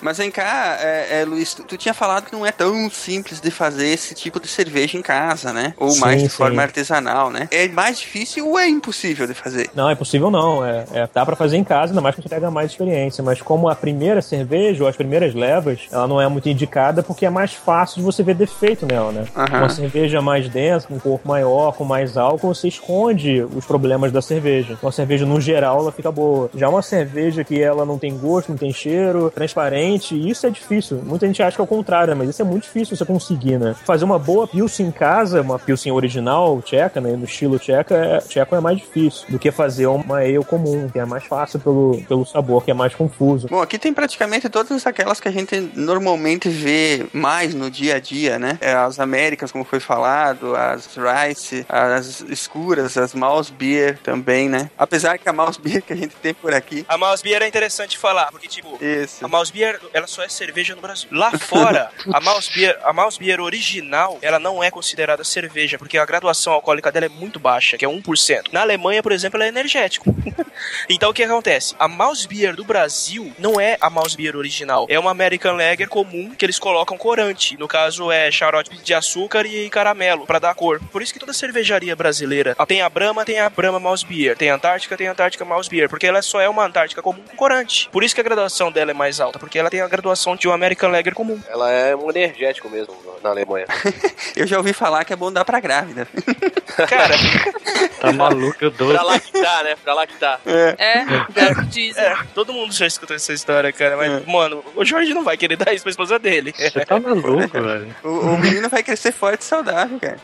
Mas vem cá, é, é, Luiz, tu, tu tinha falado que não é tão simples de fazer esse tipo de cerveja em casa, né? Ou Sim, mais de sim. forma artesanal, né? É mais difícil ou é impossível de fazer? Não, é possível não. É, é- dá pra fazer em casa, ainda mais que você pega mais experiência. Mas como a primeira cerveja ou as primeiras levas, ela não é muito indicada porque é mais fácil de você ver defeito nela, né? Aham. Uma cerveja mais densa, com um corpo maior, com mais álcool, você esconde os problemas da cerveja. Uma cerveja, no geral, ela fica boa. Já uma cerveja que ela não tem gosto, não tem cheiro, transparente, isso é difícil. Muita gente acha que é o contrário, mas isso é muito difícil você conseguir, né? Fazer uma boa Pilsen em casa, uma Pilsen original, tcheca, né? No estilo tcheca, é, tcheco é mais difícil do que fazer uma ale comum, que é mais fácil pelo, pelo sabor, que é mais confuso. Bom, aqui tem praticamente todas aquelas que a gente normalmente vê mais no dia a dia, né? É, as Américas, como foi falado, as Rice, as escuras, as Mouse Beer também, né? Apesar que a Mouse Beer que a gente tem por aqui. A Mouse Beer é interessante falar, porque, tipo, Isso. a Mouse Beer, ela só é cerveja no Brasil. Lá fora, a Mouse Beer, a Mouse Beer original, ela não é considerada cerveja, porque a graduação alcoólica dela é muito baixa, que é 1%. Na Alemanha, por exemplo, ela é energético. então, o que acontece? A Mouse Beer do Brasil não é a Mouse Beer original. É uma American Lager comum que eles colocam corante. No caso, é xarope de açúcar e caramelo, pra dar cor. Por isso que toda cervejaria brasileira tem a Brahma, tem a Brahma Mouse Beer. Tem a Antártica, tem a Antártica Mouse Beer. Porque ela só é uma Antártica comum com corante. Por isso que a graduação dela é mais alta, porque ela tem a graduação de uma American Lager comum. Ela é um energético mesmo na Alemanha. Eu já ouvi falar que é bom dar pra grávida. Cara, Tá maluco, eu doido. pra lá que tá, né? Pra lá que tá. É, é o que dizem. é, todo mundo já escutou essa história, cara. Mas, mano, o Jorge não vai querer dar isso pra esposa dele. Você tá maluco, velho. O, o menino vai crescer forte e saudável, cara.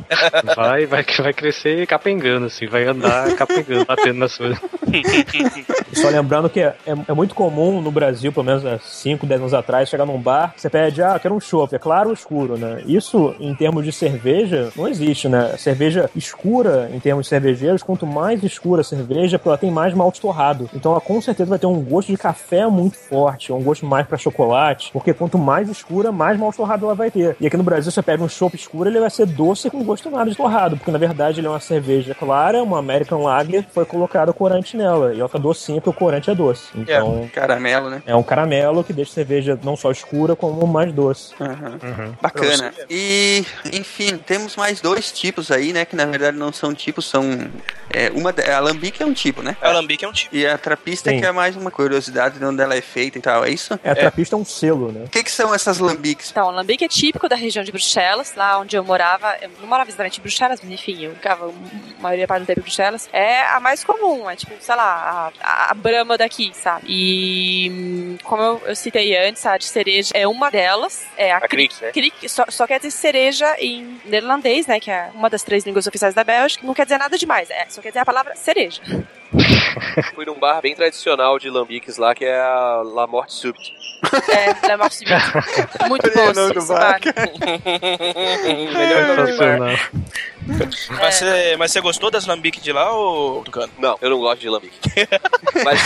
Vai, vai, vai crescer capengando, assim, vai andar capengando, batendo nas coisas. Só lembrando que é, é, é muito comum no Brasil, pelo menos há 5, 10 anos atrás, chegar num bar, você pede, ah, quero um chopp, é claro ou escuro, né? Isso, em termos de cerveja, não existe, né? Cerveja escura, em termos cervejeiros, quanto mais escura a cerveja, ela tem mais malte torrado. Então ela com certeza vai ter um gosto de café muito forte, um gosto mais pra chocolate, porque quanto mais escura, mais malte torrado ela vai ter. E aqui no Brasil, você pega um chopp escuro, ele vai ser doce com gosto nada de torrado, porque na verdade ele é uma cerveja clara, uma American Lager, foi colocado corante nela, e ela fica docinha porque o corante é doce. Então, Caramelo, né? é um caramelo que deixa a cerveja não só escura, como mais doce. Aham. Bacana. E, enfim, temos mais dois tipos aí, né? Que na verdade não são tipos, são. É, uma, de- a Alambique é um tipo, né? A Alambique é um tipo. E a Trapista Sim. que é mais uma curiosidade de onde ela é feita e tal, é isso? É, a trapista é um selo, né? O que, que são essas lambiques? Então, o lambique é típico da região de Bruxelas, lá onde eu morava. Eu não morava exatamente em Bruxelas, mas enfim, eu ficava a maioria parte do tempo em Bruxelas. É a mais comum, é tipo sei lá, a, a Brahma daqui, sabe? E como eu, eu citei antes, a de cereja é uma delas, é a, A Kriek, né? Só, só quer dizer cereja em neerlandês, né? Que é uma das três línguas oficiais da Bélgica. Não quer dizer nada demais, é, só quer dizer a palavra cereja. Fui num bar bem tradicional de lambiques lá, que é a La Morte Subite. É, La Morte Subite. Muito bom esse bar. Melhor nome do bar. Mas você, mas você gostou das lambiques de lá, ou Tucano? Não, eu não gosto de lambique. Mas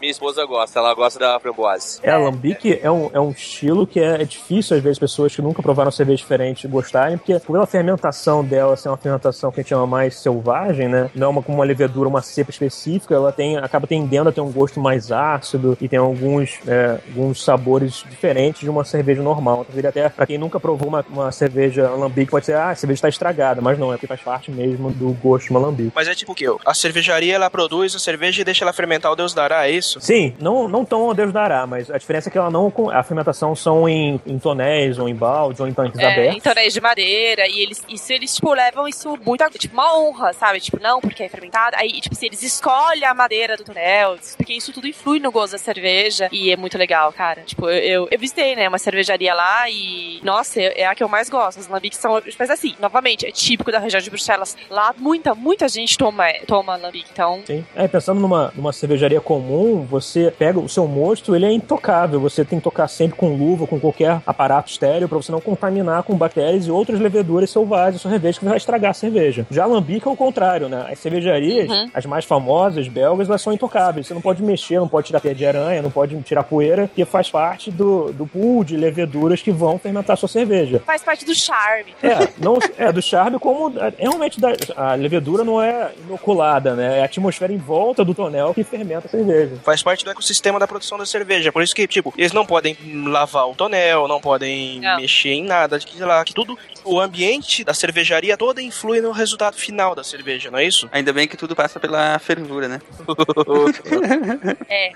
minha esposa gosta, ela gosta da framboise. É, alambique é um, é um estilo que é, é difícil, às vezes, pessoas que nunca provaram cerveja diferente gostarem, porque pela fermentação dela ser uma fermentação que a gente chama mais selvagem, né? Não é uma, como uma levedura, uma cepa específica, ela tem, acaba tendendo a ter um gosto mais ácido e tem alguns, é, alguns sabores diferentes de uma cerveja normal. Então, até, pra quem nunca provou uma, uma cerveja alambique, pode ser, ah, a cerveja está estragada, mas não, é porque faz parte mesmo do gosto de uma alambique. Mas é tipo o quê? A cervejaria, ela produz a cerveja e deixa ela fermentar o Deus dará, é isso? Sim, não, não tão ao Deus dará, mas a diferença é que ela não. A fermentação são em, em tonéis, ou em baldes, ou em tanques É, abertos. em tonéis de madeira, e eles, isso eles, tipo, levam isso muito, a- tipo, uma honra, sabe? Tipo, não, porque é fermentado. Aí, tipo, se eles escolhem a madeira do tonel, porque isso tudo influi no gosto da cerveja, e é muito legal, cara. Tipo, eu, eu, eu visitei, né, uma cervejaria lá, e, nossa, é é a que eu mais gosto. As lambiques são, mas assim, novamente, é típico da região de Bruxelas. Lá, muita, muita gente toma, toma lambique, então... Sim. É, pensando numa, numa cervejaria comum, você pega o seu mosto, ele é intocável. Você tem que tocar sempre com luva, com qualquer aparato estéreo, pra você não contaminar com bactérias e outras leveduras selvagens, cerveja que vai estragar a cerveja. Já a alambique é o contrário, né? As cervejarias, Uhum. as mais famosas, belgas, elas são intocáveis. Você não pode mexer, não pode tirar pé de aranha, não pode tirar poeira, porque faz parte do, do pool de leveduras que vão fermentar a sua cerveja. Faz parte do charme. É, não, é do charme como é, realmente da- a levedura não é inoculada, né? É a atmosfera em volta do tonel que fermenta a cerveja. Faz parte do ecossistema da produção da cerveja. Por isso que, tipo, eles não podem lavar o tonel, não podem Não. mexer em nada, que, sei lá, que tudo, o ambiente da cervejaria toda influi no resultado final da cerveja, não é isso? Ainda bem que tudo passa pela fervura, né? É.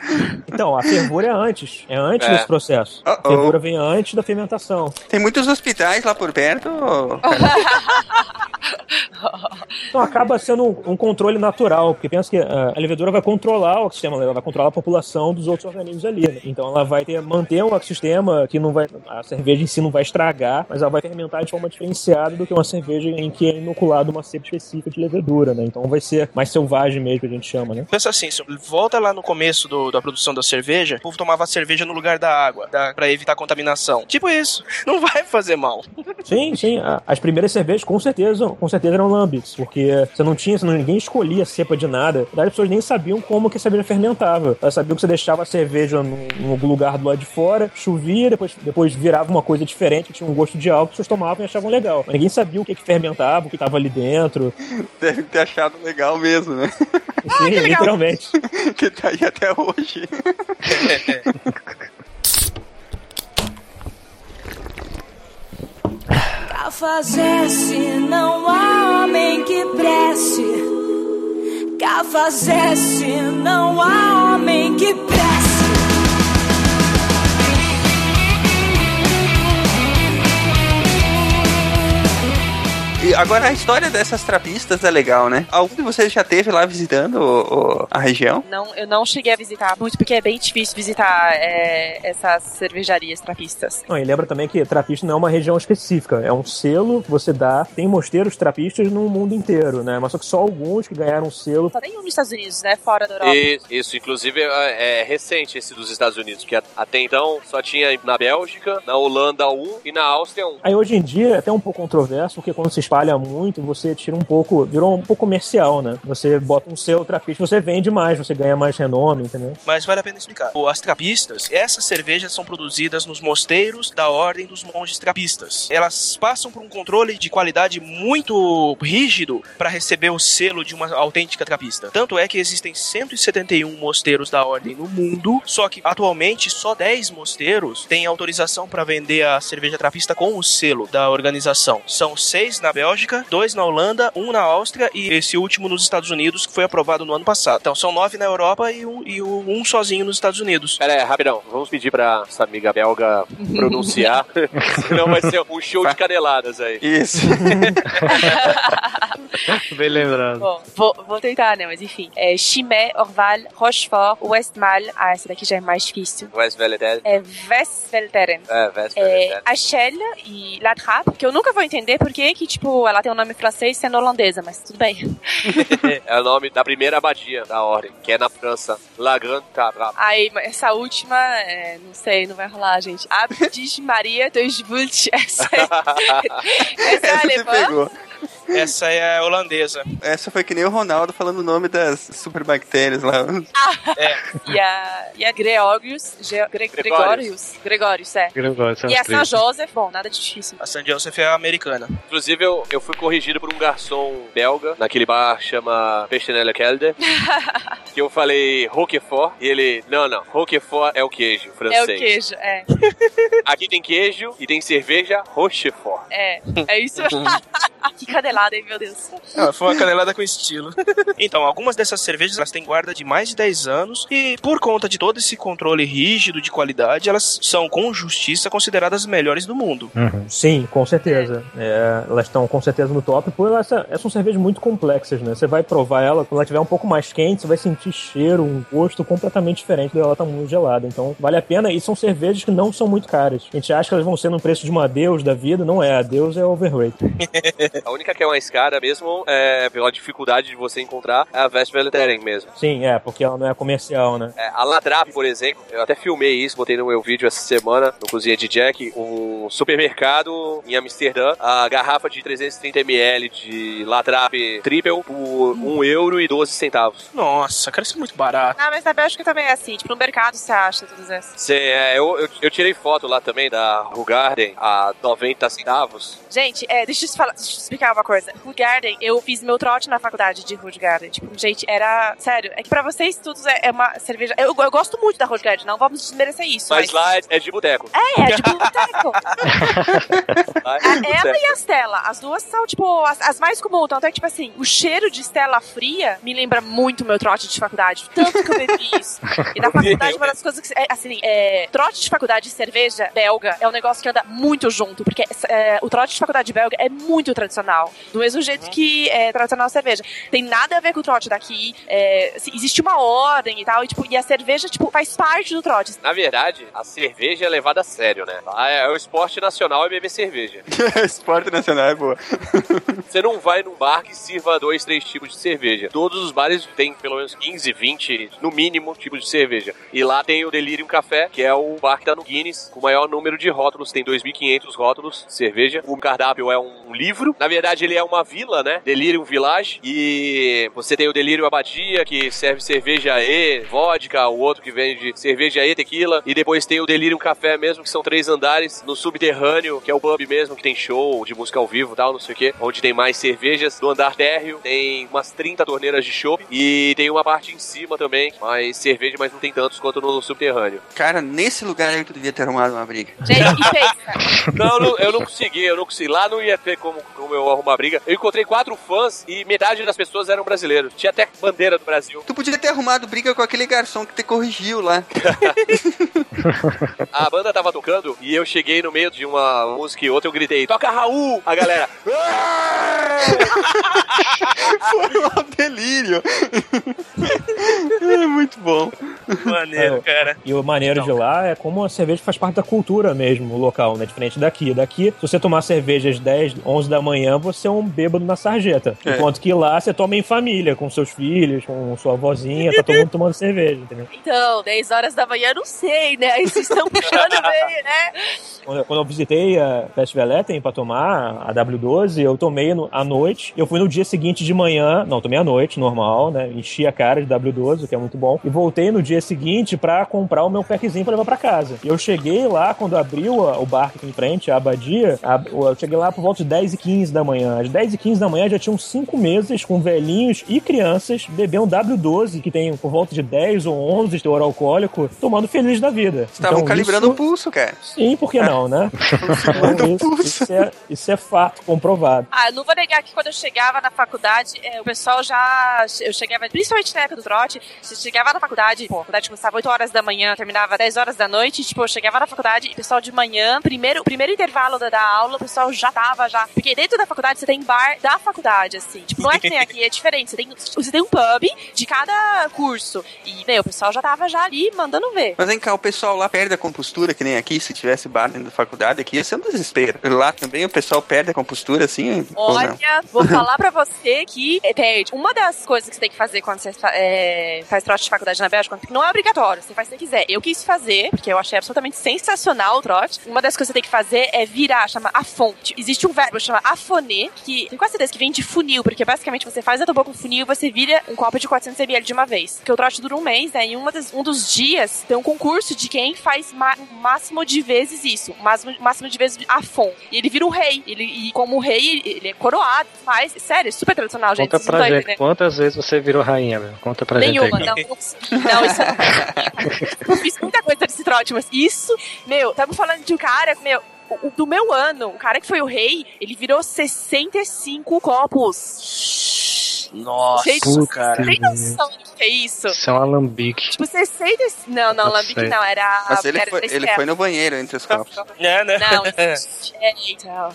Então, a fervura é antes. É antes É. desse processo. A Uh-oh. fervura vem antes da fermentação. Tem muitos hospitais lá por perto. ô, Então acaba sendo um, um controle natural, porque pensa que ah, a levedura vai controlar o ecossistema, ela vai controlar a população dos outros organismos ali. né? Então ela vai ter, manter um ecossistema que não vai. A cerveja em si não vai estragar, mas ela vai fermentar de forma diferenciada do que uma cerveja em que é inoculada uma cepa específica de levedura, né? Então vai ser mais selvagem mesmo, que a gente chama, né? Pensa assim, se volta lá no começo do- da produção da cerveja, o povo tomava cerveja no lugar da água, da, pra evitar contaminação. Tipo isso, não vai fazer mal. Sim, sim. a- As primeiras cervejas, com certeza, com certeza eram lambics, porque você não tinha, você não, ninguém escolhia cepa de nada. Na verdade, as pessoas nem sabiam como que a cerveja fermentava. Elas sabiam que você deixava a cerveja num, num lugar do lado de fora, chovia, depois, depois virava uma coisa diferente, que tinha um gosto de álcool, as pessoas tomavam e achavam legal. Mas ninguém sabia o que, que fermentava, o que estava ali dentro. Deve ter achado legal mesmo, né? Sim, literalmente. que tá aí até hoje. Cafajeste, não há homem que preste. Cafajeste, não há homem que preste. E agora a história dessas trapistas é legal, né? Algum de vocês já teve lá visitando o- o- a região? Não, eu não cheguei a visitar muito, porque é bem difícil visitar é, essas cervejarias trapistas. Não, e lembra também que trapista não é uma região específica, é um selo que você dá. Tem mosteiros trapistas no mundo inteiro, né? Mas só que só alguns que ganharam selo Só tem um nos Estados Unidos, né? Fora da Europa. Isso, isso, inclusive é, é recente esse dos Estados Unidos, que até então só tinha na Bélgica, na Holanda um e na Áustria um. Aí hoje em dia é até um pouco controverso, porque quando se espalha muito, você tira um pouco, virou um pouco comercial, né? Você bota um selo trapista, você vende mais, você ganha mais renome, entendeu? Mas vale a pena explicar. As trapistas, essas cervejas são produzidas nos mosteiros da Ordem dos Monges Trapistas. Elas passam por um controle de qualidade muito rígido para receber o selo de uma autêntica trapista. Tanto é que existem 171 mosteiros da Ordem no mundo, só que atualmente só 10 mosteiros têm autorização para vender a cerveja trapista com o selo da organização. São seis na Bélgica, dois na Holanda, um na Áustria e esse último nos Estados Unidos, que foi aprovado no ano passado. Então são nove na Europa e um, e um- sozinho nos Estados Unidos. Pera aí, rapidão, vamos pedir pra essa amiga belga pronunciar, senão vai ser um show de caneladas aí. Isso. Bem lembrado. Bom, vou, vou tentar, né? Mas enfim. É Chimay, Orval, Rochefort, Westmal. Ah, essa daqui já é mais difícil. West Velletel. É Westvelteren. É, West É, e La Trappe, que eu nunca vou entender porque que, tipo, ela tem um nome francês sendo holandesa, mas tudo bem. É o nome da primeira abadia da ordem, que é na França. La Grande Trappe. Aí, mas essa última, é, não sei, não vai rolar, gente. Abdis Maria dos Vult. Essa é, essa é alemã. Essa é a holandesa. Essa foi que nem o Ronaldo falando o nome das superbactérias lá. E a, e a Gregorius. Ge, Gre, Gregorius. Gregorius, é. Gregório, são E a três. Joseph, bom, nada difícil. A St. Joseph é a americana. Inclusive, eu, eu fui corrigido por um garçom belga, naquele bar chama Pestenelle Kelder, que eu falei Roquefort, e ele, não, não, Roquefort é o queijo É o francês. queijo, é. Aqui tem queijo e tem cerveja Rochefort. É, é isso. que canelada, hein, meu Deus. Ah, foi uma canelada com estilo. Então, algumas dessas cervejas elas têm guarda de mais de 10 anos e por conta de todo esse controle rígido de qualidade, elas são com justiça consideradas as melhores do mundo. Sim, com certeza. É, elas estão com certeza no top, por elas, elas são cervejas muito complexas, né? Você vai provar ela, quando ela estiver um pouco mais quente, você vai sentir cheiro, um gosto completamente diferente dela tá muito gelada. Então, vale a pena. E são cervejas que não são muito caras. A gente acha que elas vão ser no preço de uma Deus da vida, não é. A Deus é overrated. A única que é mais cara mesmo, é, pela dificuldade de você encontrar, é a Velleteren mesmo. Sim, é, porque ela não é comercial, né? É, a Ladrap, por exemplo, eu até filmei isso, botei no meu vídeo essa semana, no Cozinha de Jack, um supermercado em Amsterdã, a garrafa de 330ml de Ladrap Triple por 1 euro e 12 centavos. Nossa, cara, isso é muito barato. Ah, mas na Bélgica também é assim. Tipo, no mercado você acha todas essas. Cê, é, eu, eu, eu tirei foto lá também da Rugarden a 90 centavos. Gente, é, deixa eu, te falar, deixa eu te explicar uma coisa. Hood Garden, eu fiz meu trote na faculdade de Hood Garden. Tipo, gente, era. Sério, é que pra vocês tudo é, é uma cerveja. Eu, eu gosto muito da Hood Garden, não vamos desmerecer isso. Mas lá é, é de boteco. É, é tipo um boteco. É de Ela e a Stella, as duas são, tipo, as, as mais comuns. Tanto é que, tipo assim, o cheiro de Stella fria me lembra muito meu trote de faculdade. Tanto que eu bebi isso. E na faculdade, uma das coisas que. É, assim, é, trote de faculdade de cerveja belga é um negócio que anda muito junto. Porque é, o trote de faculdade belga é muito tradicional. Do mesmo jeito que é tradicional a cerveja. Tem nada a ver com o trote daqui. É, assim, existe uma ordem e tal. E, tipo, e a cerveja, tipo, faz parte do trote. Na verdade, a cerveja é levada a sério, né? Lá é, o esporte nacional é beber cerveja. Esporte nacional é boa. Você não vai num bar que sirva dois, três tipos de cerveja. Todos os bares têm pelo menos 15, 20, no mínimo, tipos de cerveja. E lá tem o Delirium Café, que é o bar que tá no Guinness, com o maior número de rótulos. Tem 2.500 rótulos de cerveja. O cardápio é um livro. Na verdade, ele é uma vila, né? Delirium Village. E você tem o Delirium Abadia, que serve cerveja E, vodka, o outro que vende cerveja E, tequila. E depois tem o Delirium Café mesmo, que são três andares no subterrâneo, que é o pub mesmo, que tem show de música ao vivo e tal, não sei o que. Onde tem mais cervejas. No andar térreo tem umas 30 torneiras de chopp. E tem uma parte em cima também, mais cerveja, mas não tem tantos quanto no subterrâneo. Cara, nesse lugar aí tu devia ter arrumado uma briga. Gente, e pensa. Não, não, eu não consegui, eu não consegui. Lá não ia ter como, como eu arrumar briga. Eu encontrei quatro fãs e metade das pessoas eram brasileiros. Tinha até bandeira do Brasil. Tu podia ter arrumado briga com aquele garçom que te corrigiu lá. A banda tava tocando e eu cheguei no meio de uma música e outra, eu gritei, toca Raul! A galera, Foi um delírio. é muito bom. Maneiro, É, cara. E o maneiro de lá é como a cerveja faz parte da cultura mesmo, o local, né? Diferente daqui. Daqui, se você tomar cerveja às 10, 11 da manhã, você é um bêbado na sarjeta. É. Enquanto que lá você toma em família, com seus filhos, com sua avózinha, tá todo mundo tomando cerveja, entendeu? Então, 10 horas da manhã, não sei, né? Aí vocês estão puxando bem, né? Quando, eu- quando eu visitei a Festivaleten pra tomar a W12, eu tomei no- à noite. Eu fui no dia seguinte de manhã, não, tomei à noite, normal, né? Enchi a cara de W12, o que é muito bom. E voltei no dia seguinte pra comprar o meu packzinho pra levar pra casa. E eu cheguei lá, quando abriu a- o bar aqui em frente, a abadia, a- eu cheguei lá por volta de 10 e 15 da manhã. Às 10 e 15 da manhã já tinham cinco mesas com velhinhos e crianças bebendo W12, que tem por volta de 10 ou 11 de teor alcoólico, tomando feliz da vida. Estavam Então, calibrando isso- o pulso, cara. Sim, por que não, né? Então, isso, isso é, isso é fato comprovado. Ah, eu não vou negar que quando eu chegava na faculdade, é, o pessoal já. Eu chegava, principalmente na época do trote, você chegava na faculdade, pô, a faculdade começava 8 horas da manhã, terminava 10 horas da noite, tipo, eu chegava na faculdade e o pessoal de manhã, primeiro, primeiro intervalo da, da aula, o pessoal já tava já. Porque dentro da faculdade você tem bar da faculdade, assim. Tipo, não é que nem aqui, é diferente. Você tem, você tem um pub de cada curso. E, meu, o pessoal já tava já ali mandando ver. Mas vem cá, o pessoal lá perde a compostura, que nem aqui, se tivesse bar dentro da faculdade, aqui ia ser um desespero. Lá também o pessoal perde a compostura, assim? Olha, vou falar pra você que é, perde. Uma das coisas que você tem que fazer quando você é, faz trote de faculdade na Bélgica, que não é obrigatório, você faz se você quiser. Eu quis fazer, porque eu achei absolutamente sensacional o trote. Uma das coisas que você tem que fazer é virar, chama a fonte. Existe um verbo, chama afoner, que tem quase certeza que vem de funil, porque basicamente você faz a tua boca um funil e você vira um copo de 400ml de uma vez. Porque o trote dura um mês, né? E uma das- um dos dias tem um concurso de quem faz ma- o máximo de vezes isso. O máximo, máximo de vezes a fon. E ele vira um rei. Ele, e como rei, ele, é coroado, faz. Sério, é super tradicional, gente. Conta não pra gente, entendendo. quantas vezes você virou rainha, meu? Conta pra Nenhuma, gente não, aí. não, consegui. não, isso não fiz muita coisa desse trote, mas isso, meu, estamos falando de um cara, meu, o- o- do meu ano, o cara que foi o rei, ele virou 65 copos. Nossa, Gente, cara. Tem noção do que é isso? Isso é um alambique. Tipo, 60. Não, não, Não Lambic sei. não, era. Mas ele era foi, ele foi no banheiro entre os copos. É, né? Não, é, então,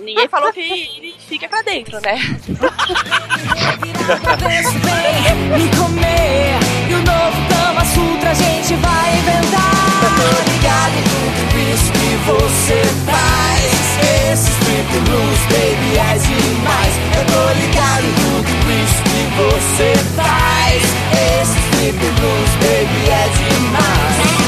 ninguém falou que ele fica pra dentro, né? Me comer E o novo Kama Sutra a gente vai inventar ligado em tudo isso que você faz Esse strip blues, baby, é demais. Eu tô ligado em tudo isso que você faz. Esse strip blues, baby, é demais